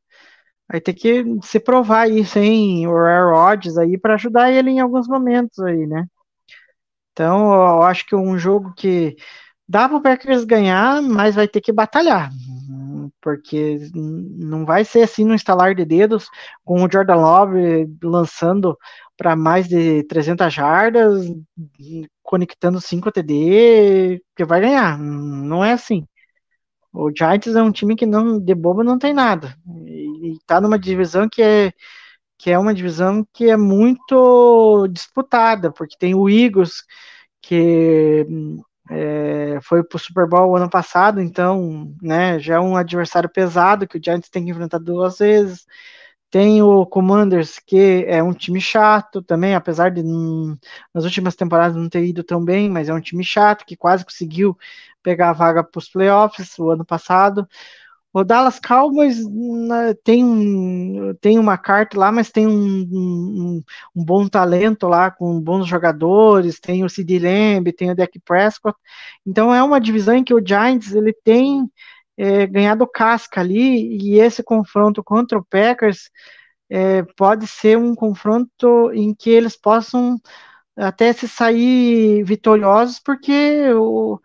vai ter que se provar aí sem o Rare Odds aí para ajudar ele em alguns momentos aí, né? Então, eu acho que um jogo que dá para o Packers ganhar, mas vai ter que batalhar porque não vai ser assim no instalar de dedos, com o Jordan Love lançando para mais de 300 jardas, conectando 5 TD, que vai ganhar. Não é assim. O Giants é um time que não de bobo não tem nada. E, está numa divisão que é que é uma divisão que é muito disputada, porque tem o Eagles que é, foi para o Super Bowl ano passado, então, né, já é um adversário pesado que o Giants tem que enfrentar duas vezes. Tem o Commanders, que é um time chato também, apesar de hum, nas últimas temporadas não ter ido tão bem, mas é um time chato que quase conseguiu pegar a vaga para os playoffs o ano passado. O Dallas Cowboys né, tem, tem uma carta lá, mas tem um, um, um, bom talento lá, com bons jogadores, tem o CD Lamb, tem o Dak Prescott. Então é uma divisão em que o Giants ele tem é, ganhado casca ali, e esse confronto contra o Packers é, pode ser um confronto em que eles possam até se sair vitoriosos, porque o,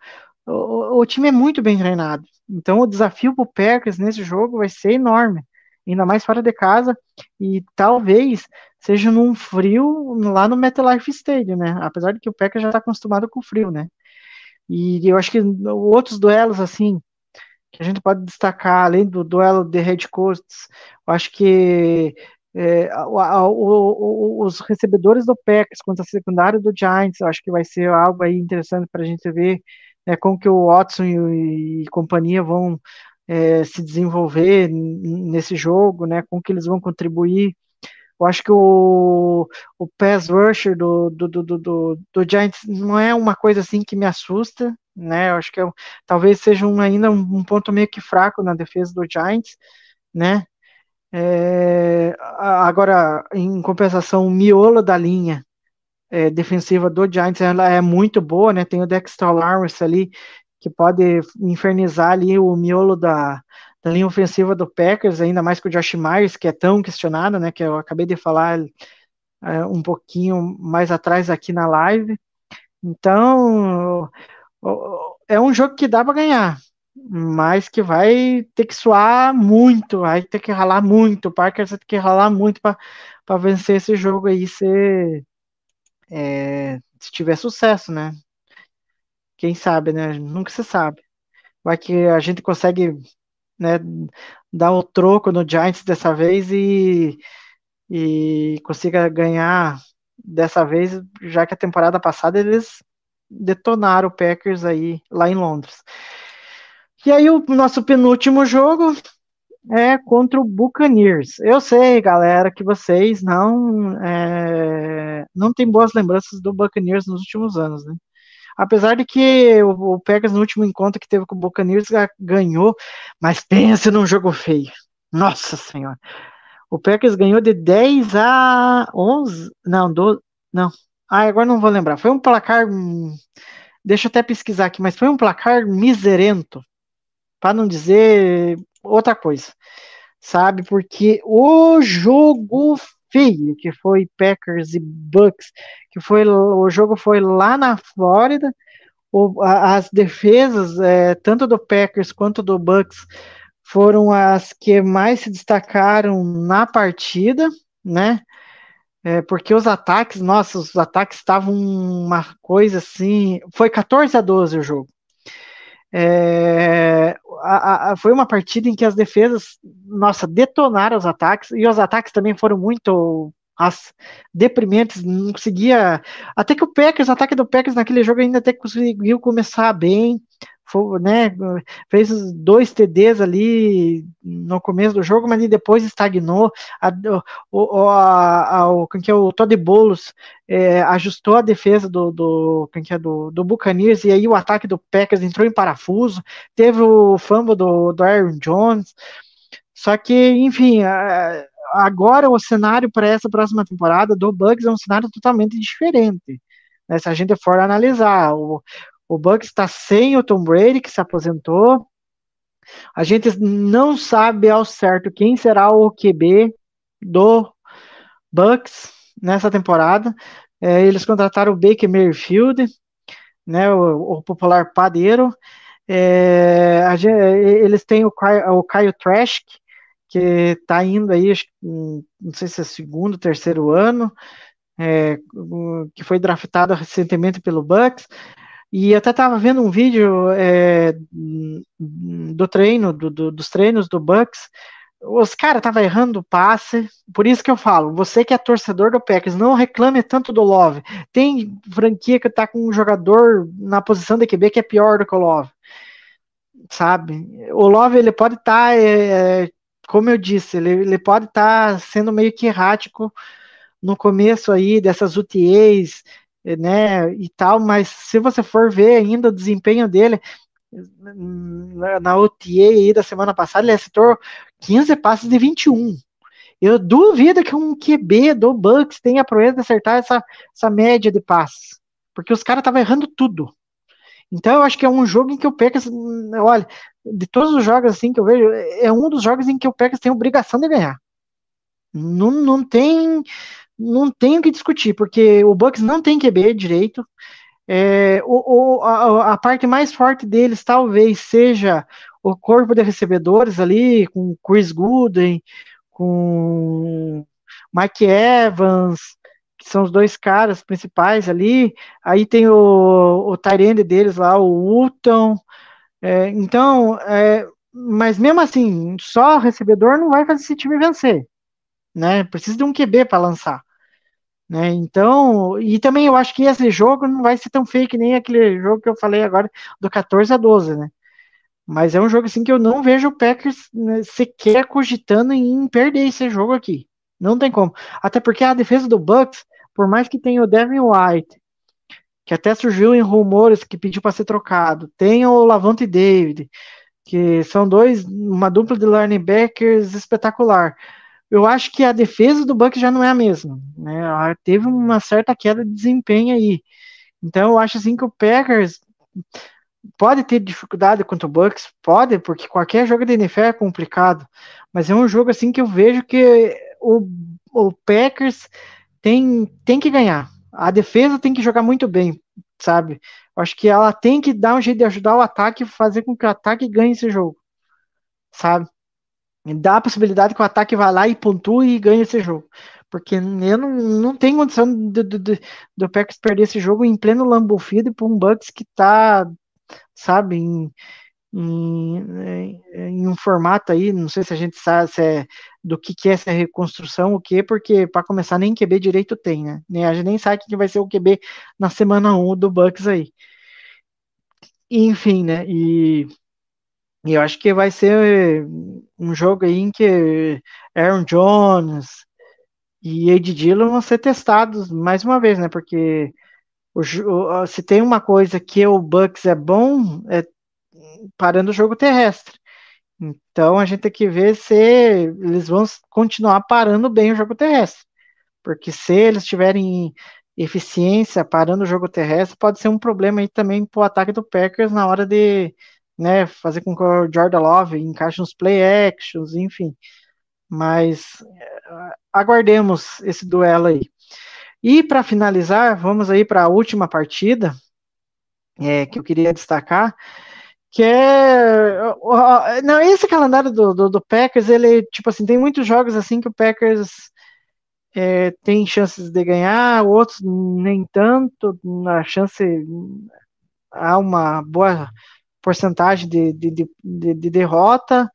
o, o time é muito bem treinado. Então o desafio para o Packers nesse jogo vai ser enorme, ainda mais fora de casa e talvez seja num frio lá no MetLife Stadium, né? Apesar de que o Packers já está acostumado com o frio, né? E eu acho que outros duelos assim que a gente pode destacar além do duelo de Red Coasts, eu acho que é, a, o, os recebedores do Packers contra a secundária do Giants, eu acho que vai ser algo aí interessante para a gente ver né, como que o Watson e, e companhia vão é, se desenvolver nesse jogo, né, como que eles vão contribuir. Eu acho que o, o pass rusher do, do, do, do, do Giants não é uma coisa assim que me assusta, né? Eu acho que é, talvez seja um, ainda um, um ponto meio que fraco na defesa do Giants, né? É, agora, em compensação, o miolo da linha é, defensiva do Giants ela é muito boa, né? Tem o Dexter Lawrence ali que pode infernizar ali o miolo da, da linha ofensiva do Packers, ainda mais com o Josh Myers, que é tão questionado, né? Que eu acabei de falar é, um pouquinho mais atrás aqui na live. Então, é um jogo que dá para ganhar mas que vai ter que suar muito, vai ter que ralar muito, o Parker vai ter que ralar muito para vencer esse jogo aí, se, é, se tiver sucesso, né? Quem sabe, né? Nunca se sabe. Vai que a gente consegue né, dar o troco no Giants dessa vez e, e consiga ganhar dessa vez, já que a temporada passada eles detonaram o Packers aí lá em Londres. E aí o nosso penúltimo jogo é contra o Buccaneers. Eu sei, galera, que vocês não é, não tem boas lembranças do Buccaneers nos últimos anos, né? Apesar de que o, o no último encontro que teve com o Buccaneers ganhou, mas pensa num jogo feio. Nossa Senhora. O Packers ganhou de 10 a 11, não, 12, não. Ah, agora não vou lembrar. Foi um placar, hum, deixa eu até pesquisar aqui, mas foi um placar miserento para não dizer outra coisa, sabe? Porque o jogo feio que foi Packers e Bucks, que foi o jogo foi lá na Flórida, o, as defesas é, tanto do Packers quanto do Bucks foram as que mais se destacaram na partida, né? É, porque os ataques, nossa, os ataques estavam uma coisa assim. Foi 14 a 12 o jogo. É, a, a, foi uma partida em que as defesas, nossa, detonaram os ataques, e os ataques também foram muito as deprimentes, não conseguia. Até que o Packers, o ataque do Packers naquele jogo ainda até conseguiu começar bem, foi, né, fez dois TDs ali no começo do jogo, mas depois estagnou. A, o, a, a, o, que é o Todd Bowles é, ajustou a defesa do, do, que é do, do Buccaneers e aí o ataque do Packers entrou em parafuso. Teve o fumble do, do Aaron Jones. Só que, enfim, agora o cenário para essa próxima temporada do Bucks é um cenário totalmente diferente. Né? Se a gente for analisar, o, o Bucks está sem o Tom Brady, que se aposentou. A gente não sabe ao certo quem será o QB do Bucks nessa temporada. É, eles contrataram o Baker Mayfield, né, o, o popular padeiro. É, a, eles têm o, o Kyle Trask, que está indo aí, não sei se é segundo, terceiro ano, é, que foi draftado recentemente pelo Bucks. E eu até estava vendo um vídeo é, do treino, do, do, dos treinos do Bucks. Os caras estavam errando o passe, por isso que eu falo, você que é torcedor do Packers, não reclame tanto do Love. Tem franquia que está com um jogador na posição de QB que é pior do que o Love. Sabe? O Love ele pode estar, tá, é, é, como eu disse, ele, ele pode estar tá sendo meio que errático no começo aí dessas UTAs, né, e tal, mas se você for ver ainda o desempenho dele, na, OTA da semana passada, ele acertou 15 passes de 21. Eu duvido que um QB do Bucks tenha proeza de acertar essa, essa média de passes, porque os caras estavam errando tudo. Então eu acho que é um jogo em que o Packers, olha, de todos os jogos assim que eu vejo, é um dos jogos em que o Packers tem obrigação de ganhar. Não, não tem não tem o que discutir, porque o Bucks não tem QB direito. É, o, o, a, a, parte mais forte deles talvez seja o corpo de recebedores ali, com Chris Gooden, com Mike Evans, que são os dois caras principais ali. Aí tem o, o Tyrande deles lá, o Hutton. É, então, é, mas mesmo assim, só recebedor não vai fazer esse time vencer né? Precisa de um QB para lançar. Né? Então, e também eu acho que esse jogo não vai ser tão feio que nem aquele jogo que eu falei agora do 14 a 12, né? Mas é um jogo assim que eu não vejo o Packers né, sequer cogitando em perder esse jogo aqui. Não tem como. Até porque a defesa do Bucks, por mais que tenha o Devin White, que até surgiu em rumores que pediu para ser trocado, tem o Lavonte David, que são dois, uma dupla de linebackers espetacular eu acho que a defesa do Bucks já não é a mesma, né? Teve uma certa queda de desempenho aí. Então eu acho assim que o Packers pode ter dificuldade contra o Bucks, pode, porque qualquer jogo de NFL é complicado, mas é um jogo assim que eu vejo que o, o Packers tem, tem que ganhar. A defesa tem que jogar muito bem, sabe? Eu acho que ela tem que dar um jeito de ajudar o ataque e fazer com que o ataque ganhe esse jogo, sabe? Dá a possibilidade que o ataque vá lá e pontue e ganhe esse jogo. Porque eu não, não tenho condição do, do, do, do Packers perder esse jogo em pleno Lambeau Field para um Bucks que tá, sabe, em, em, em, um formato aí, não sei se a gente sabe se é, do que, que é essa reconstrução, o que, porque para começar nem QB direito tem, né? A gente nem sabe que vai ser o QB na semana 1 do Bucks aí. Enfim, né? E e eu acho que vai ser um jogo aí em que Aaron Jones e Ed Dillon vão ser testados mais uma vez, né? Porque o, se tem uma coisa que o Bucks é bom, é parando o jogo terrestre. Então a gente tem que ver se eles vão continuar parando bem o jogo terrestre. Porque se eles tiverem eficiência parando o jogo terrestre, pode ser um problema aí também para o ataque do Packers na hora de né, fazer com que o Jordan Love encaixe nos play actions, enfim. Mas eh, aguardemos esse duelo aí. E para finalizar, vamos aí para a última partida é, que eu queria destacar, que é não esse calendário do, do, do, Packers, ele tipo assim tem muitos jogos assim que o Packers é, tem chances de ganhar, outros nem tanto, a chance há uma boa porcentagem de, de, de, de derrota,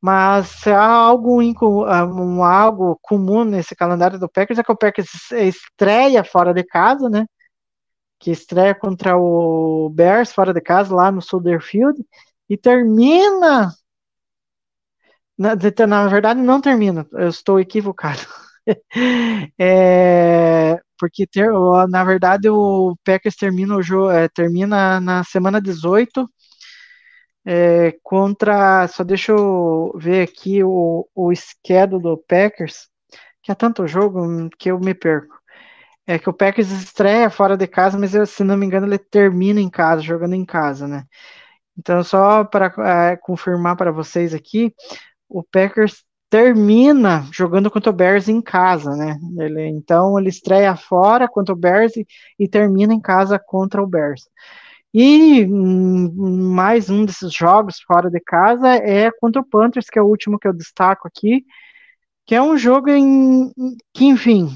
mas há algo, um, algo comum nesse calendário do Packers é que o Packers estreia fora de casa, né? Que estreia contra o Bears fora de casa, lá no Soldier Field, e termina. Na, na verdade, não termina, eu estou equivocado. é, porque ter, na verdade o Packers termina o jogo, é, termina na semana 18 é, contra. Só deixa eu ver aqui o, o schedule do Packers, que é tanto jogo que eu me perco. É que o Packers estreia fora de casa, mas eu, se não me engano, ele termina em casa, jogando em casa, né? Então, só para é, confirmar para vocês aqui, o Packers termina jogando contra o Bears em casa, né? Ele, então ele estreia fora contra o Bears e, e termina em casa contra o Bears. E hum, mais um desses jogos fora de casa é contra o Panthers, que é o último que eu destaco aqui, que é um jogo em, que, enfim,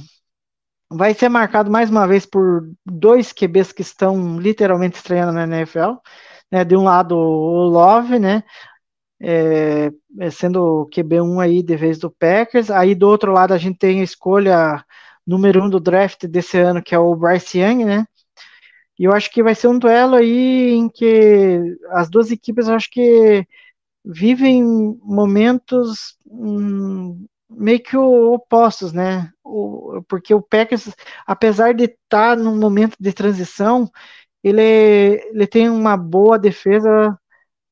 vai ser marcado mais uma vez por dois QBs que estão literalmente estreando na NFL. Né, de um lado o Love, né, é, é sendo o QB1 aí de vez do Packers, aí do outro lado a gente tem a escolha número um do draft desse ano, que é o Bryce Young, né, e eu acho que vai ser um duelo aí em que as duas equipes, eu acho que vivem momentos hum, meio que opostos, né? O, porque o Packers, apesar de estar num momento de transição, ele, ele tem uma boa defesa,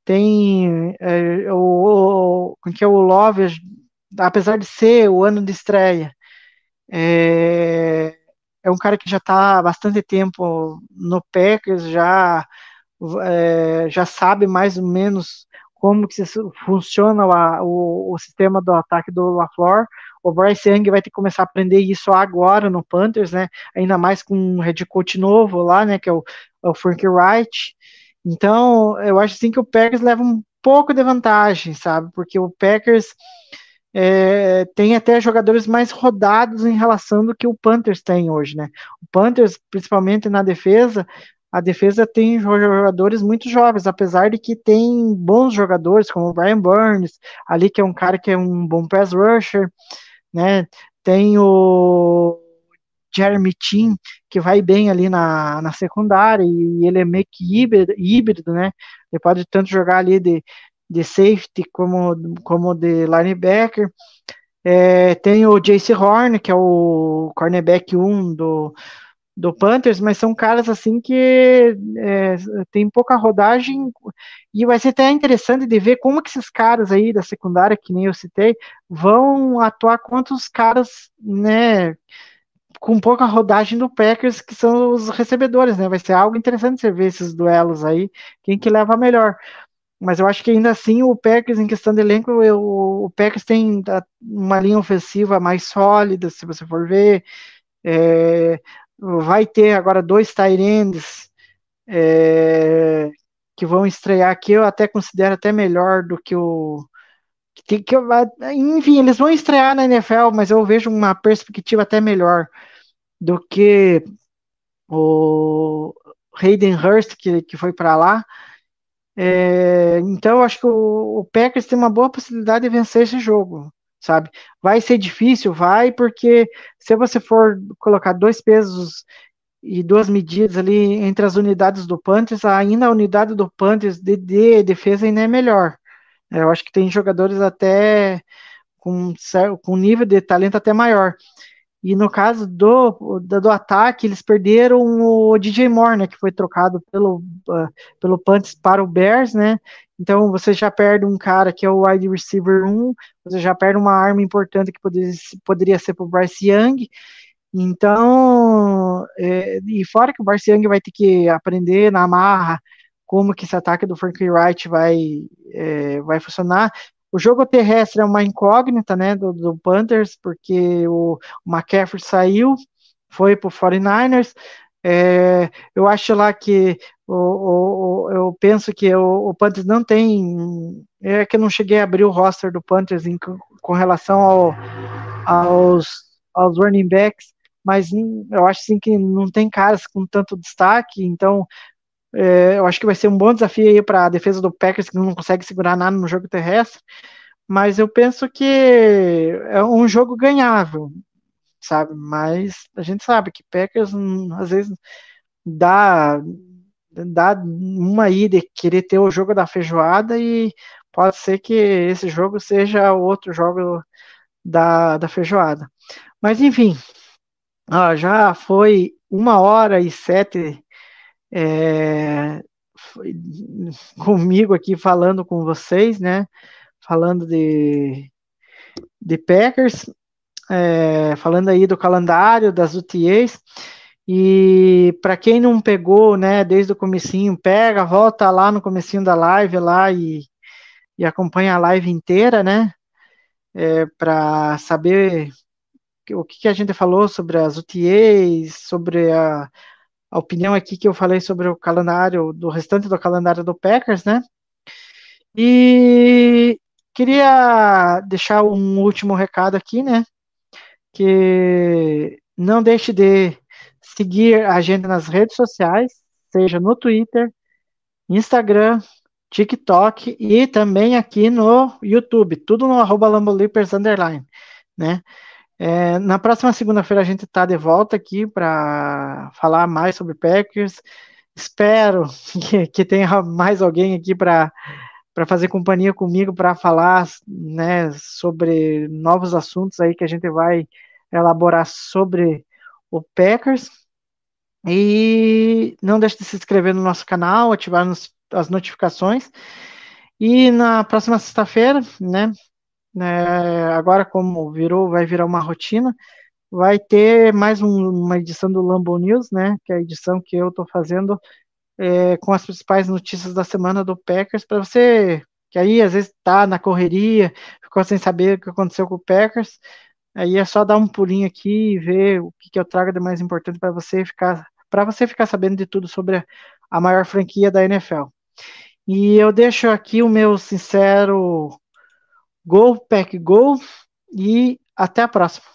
tem é, o, o, que é o Love, apesar de ser o ano de estreia, é, é um cara que já está há bastante tempo no Packers, já, é, já sabe mais ou menos como que funciona o, o, o, sistema do ataque do LaFleur. O Bryce Young vai ter que começar a aprender isso agora no Panthers, né? Ainda mais com um head coach novo lá, né? Que é o, é o Frank Wright. Então, eu acho assim que o Packers leva um pouco de vantagem, sabe? Porque o Packers é, tem até jogadores mais rodados em relação do que o Panthers tem hoje, né? O Panthers, principalmente na defesa, a defesa tem jogadores muito jovens, apesar de que tem bons jogadores, como o Brian Burns, ali que é um cara que é um bom pass rusher, né? tem o Jeremy Chin, que vai bem ali na, na secundária, e ele é meio que híbrido, híbrido, né? Ele pode tanto jogar ali de, de safety como, como de linebacker. É, tem o Jace Horn, que é o cornerback 1 do, do Panthers, mas são caras assim que é, tem pouca rodagem e vai ser até interessante de ver como que esses caras aí da secundária, que nem eu citei, vão atuar contra os caras, né, com pouca rodagem do Packers, que são os recebedores, né, vai ser algo interessante você ver esses duelos aí, quem que leva melhor. Mas eu acho que ainda assim o Packers, em questão de elenco, eu, o Packers tem uma linha ofensiva mais sólida, se você for ver, é, vai ter agora dois Tyrands é, que vão estrear aqui, eu até considero até melhor do que o. Que, que enfim, eles vão estrear na NFL, mas eu vejo uma perspectiva até melhor do que o Hayden Hurst, que, que foi para lá. É, então, eu acho que o, o Packers tem uma boa possibilidade de vencer esse jogo sabe? Vai ser difícil, vai, porque se você for colocar dois pesos e duas medidas ali entre as unidades do Panthers, ainda a unidade do Panthers de, de defesa ainda é melhor. Eu acho que tem jogadores até com, com nível de talento até maior. E no caso do, do, ataque, eles perderam o DJ Moore, né, que foi trocado pelo, uh, pelo Panthers para o Bears, né? Então você já perde um cara que é o wide receiver 1, você já perde uma arma importante que poderia, poderia ser para o Bryce Young. Então, é, e fora que o Bryce Young vai ter que aprender na marra como que esse ataque do Frank Wright vai, é, vai funcionar. O jogo terrestre é uma incógnita, né, do, do Panthers, porque o, McCaffrey saiu, foi para o 49ers. É, eu acho lá que o, o, eu penso que o, o, Panthers não tem. É que eu não cheguei a abrir o roster do Panthers em, com relação ao, aos, aos running backs, mas eu acho sim que não tem caras com tanto destaque, então é, eu acho que vai ser um bom desafio aí para a defesa do Packers, que não consegue segurar nada no jogo terrestre. Mas eu penso que é um jogo ganhável, sabe? Mas a gente sabe que Packers hum, às vezes dá, dá uma ida e querer ter o jogo da feijoada e pode ser que esse jogo seja outro jogo da, da feijoada. Mas enfim, ó, já foi uma hora e sete é, comigo aqui falando com vocês, né? Falando de, de Packers, é, falando aí do calendário das UTAs. E para quem não pegou, né, desde o comecinho, pega, volta lá no comecinho da live lá e, e acompanha a live inteira, né? É, para saber o que, que a gente falou sobre as UTAs, sobre a, a opinião aqui que eu falei sobre o calendário, do restante do calendário do Packers, né? E queria deixar um último recado aqui, né? Que não deixe de seguir a gente nas redes sociais, seja no Twitter, Instagram, TikTok e também aqui no YouTube, tudo no arroba underline, né? É, na próxima segunda-feira a gente está de volta aqui para falar mais sobre Packers. Espero que, que tenha mais alguém aqui para para fazer companhia comigo para falar né, sobre novos assuntos aí que a gente vai elaborar sobre o Packers. E não deixe de se inscrever no nosso canal, ativar nos, as notificações. E na próxima sexta-feira, né, né, agora como virou, vai virar uma rotina, vai ter mais um, uma edição do Lambo News, né, que é a edição que eu estou fazendo é, com as principais notícias da semana do Packers, para você que aí às vezes está na correria, ficou sem saber o que aconteceu com o Packers, aí é só dar um pulinho aqui e ver o que, que eu trago de mais importante para você ficar para você ficar sabendo de tudo sobre a, a maior franquia da NFL. E eu deixo aqui o meu sincero Go, Pack, Go e até a próxima.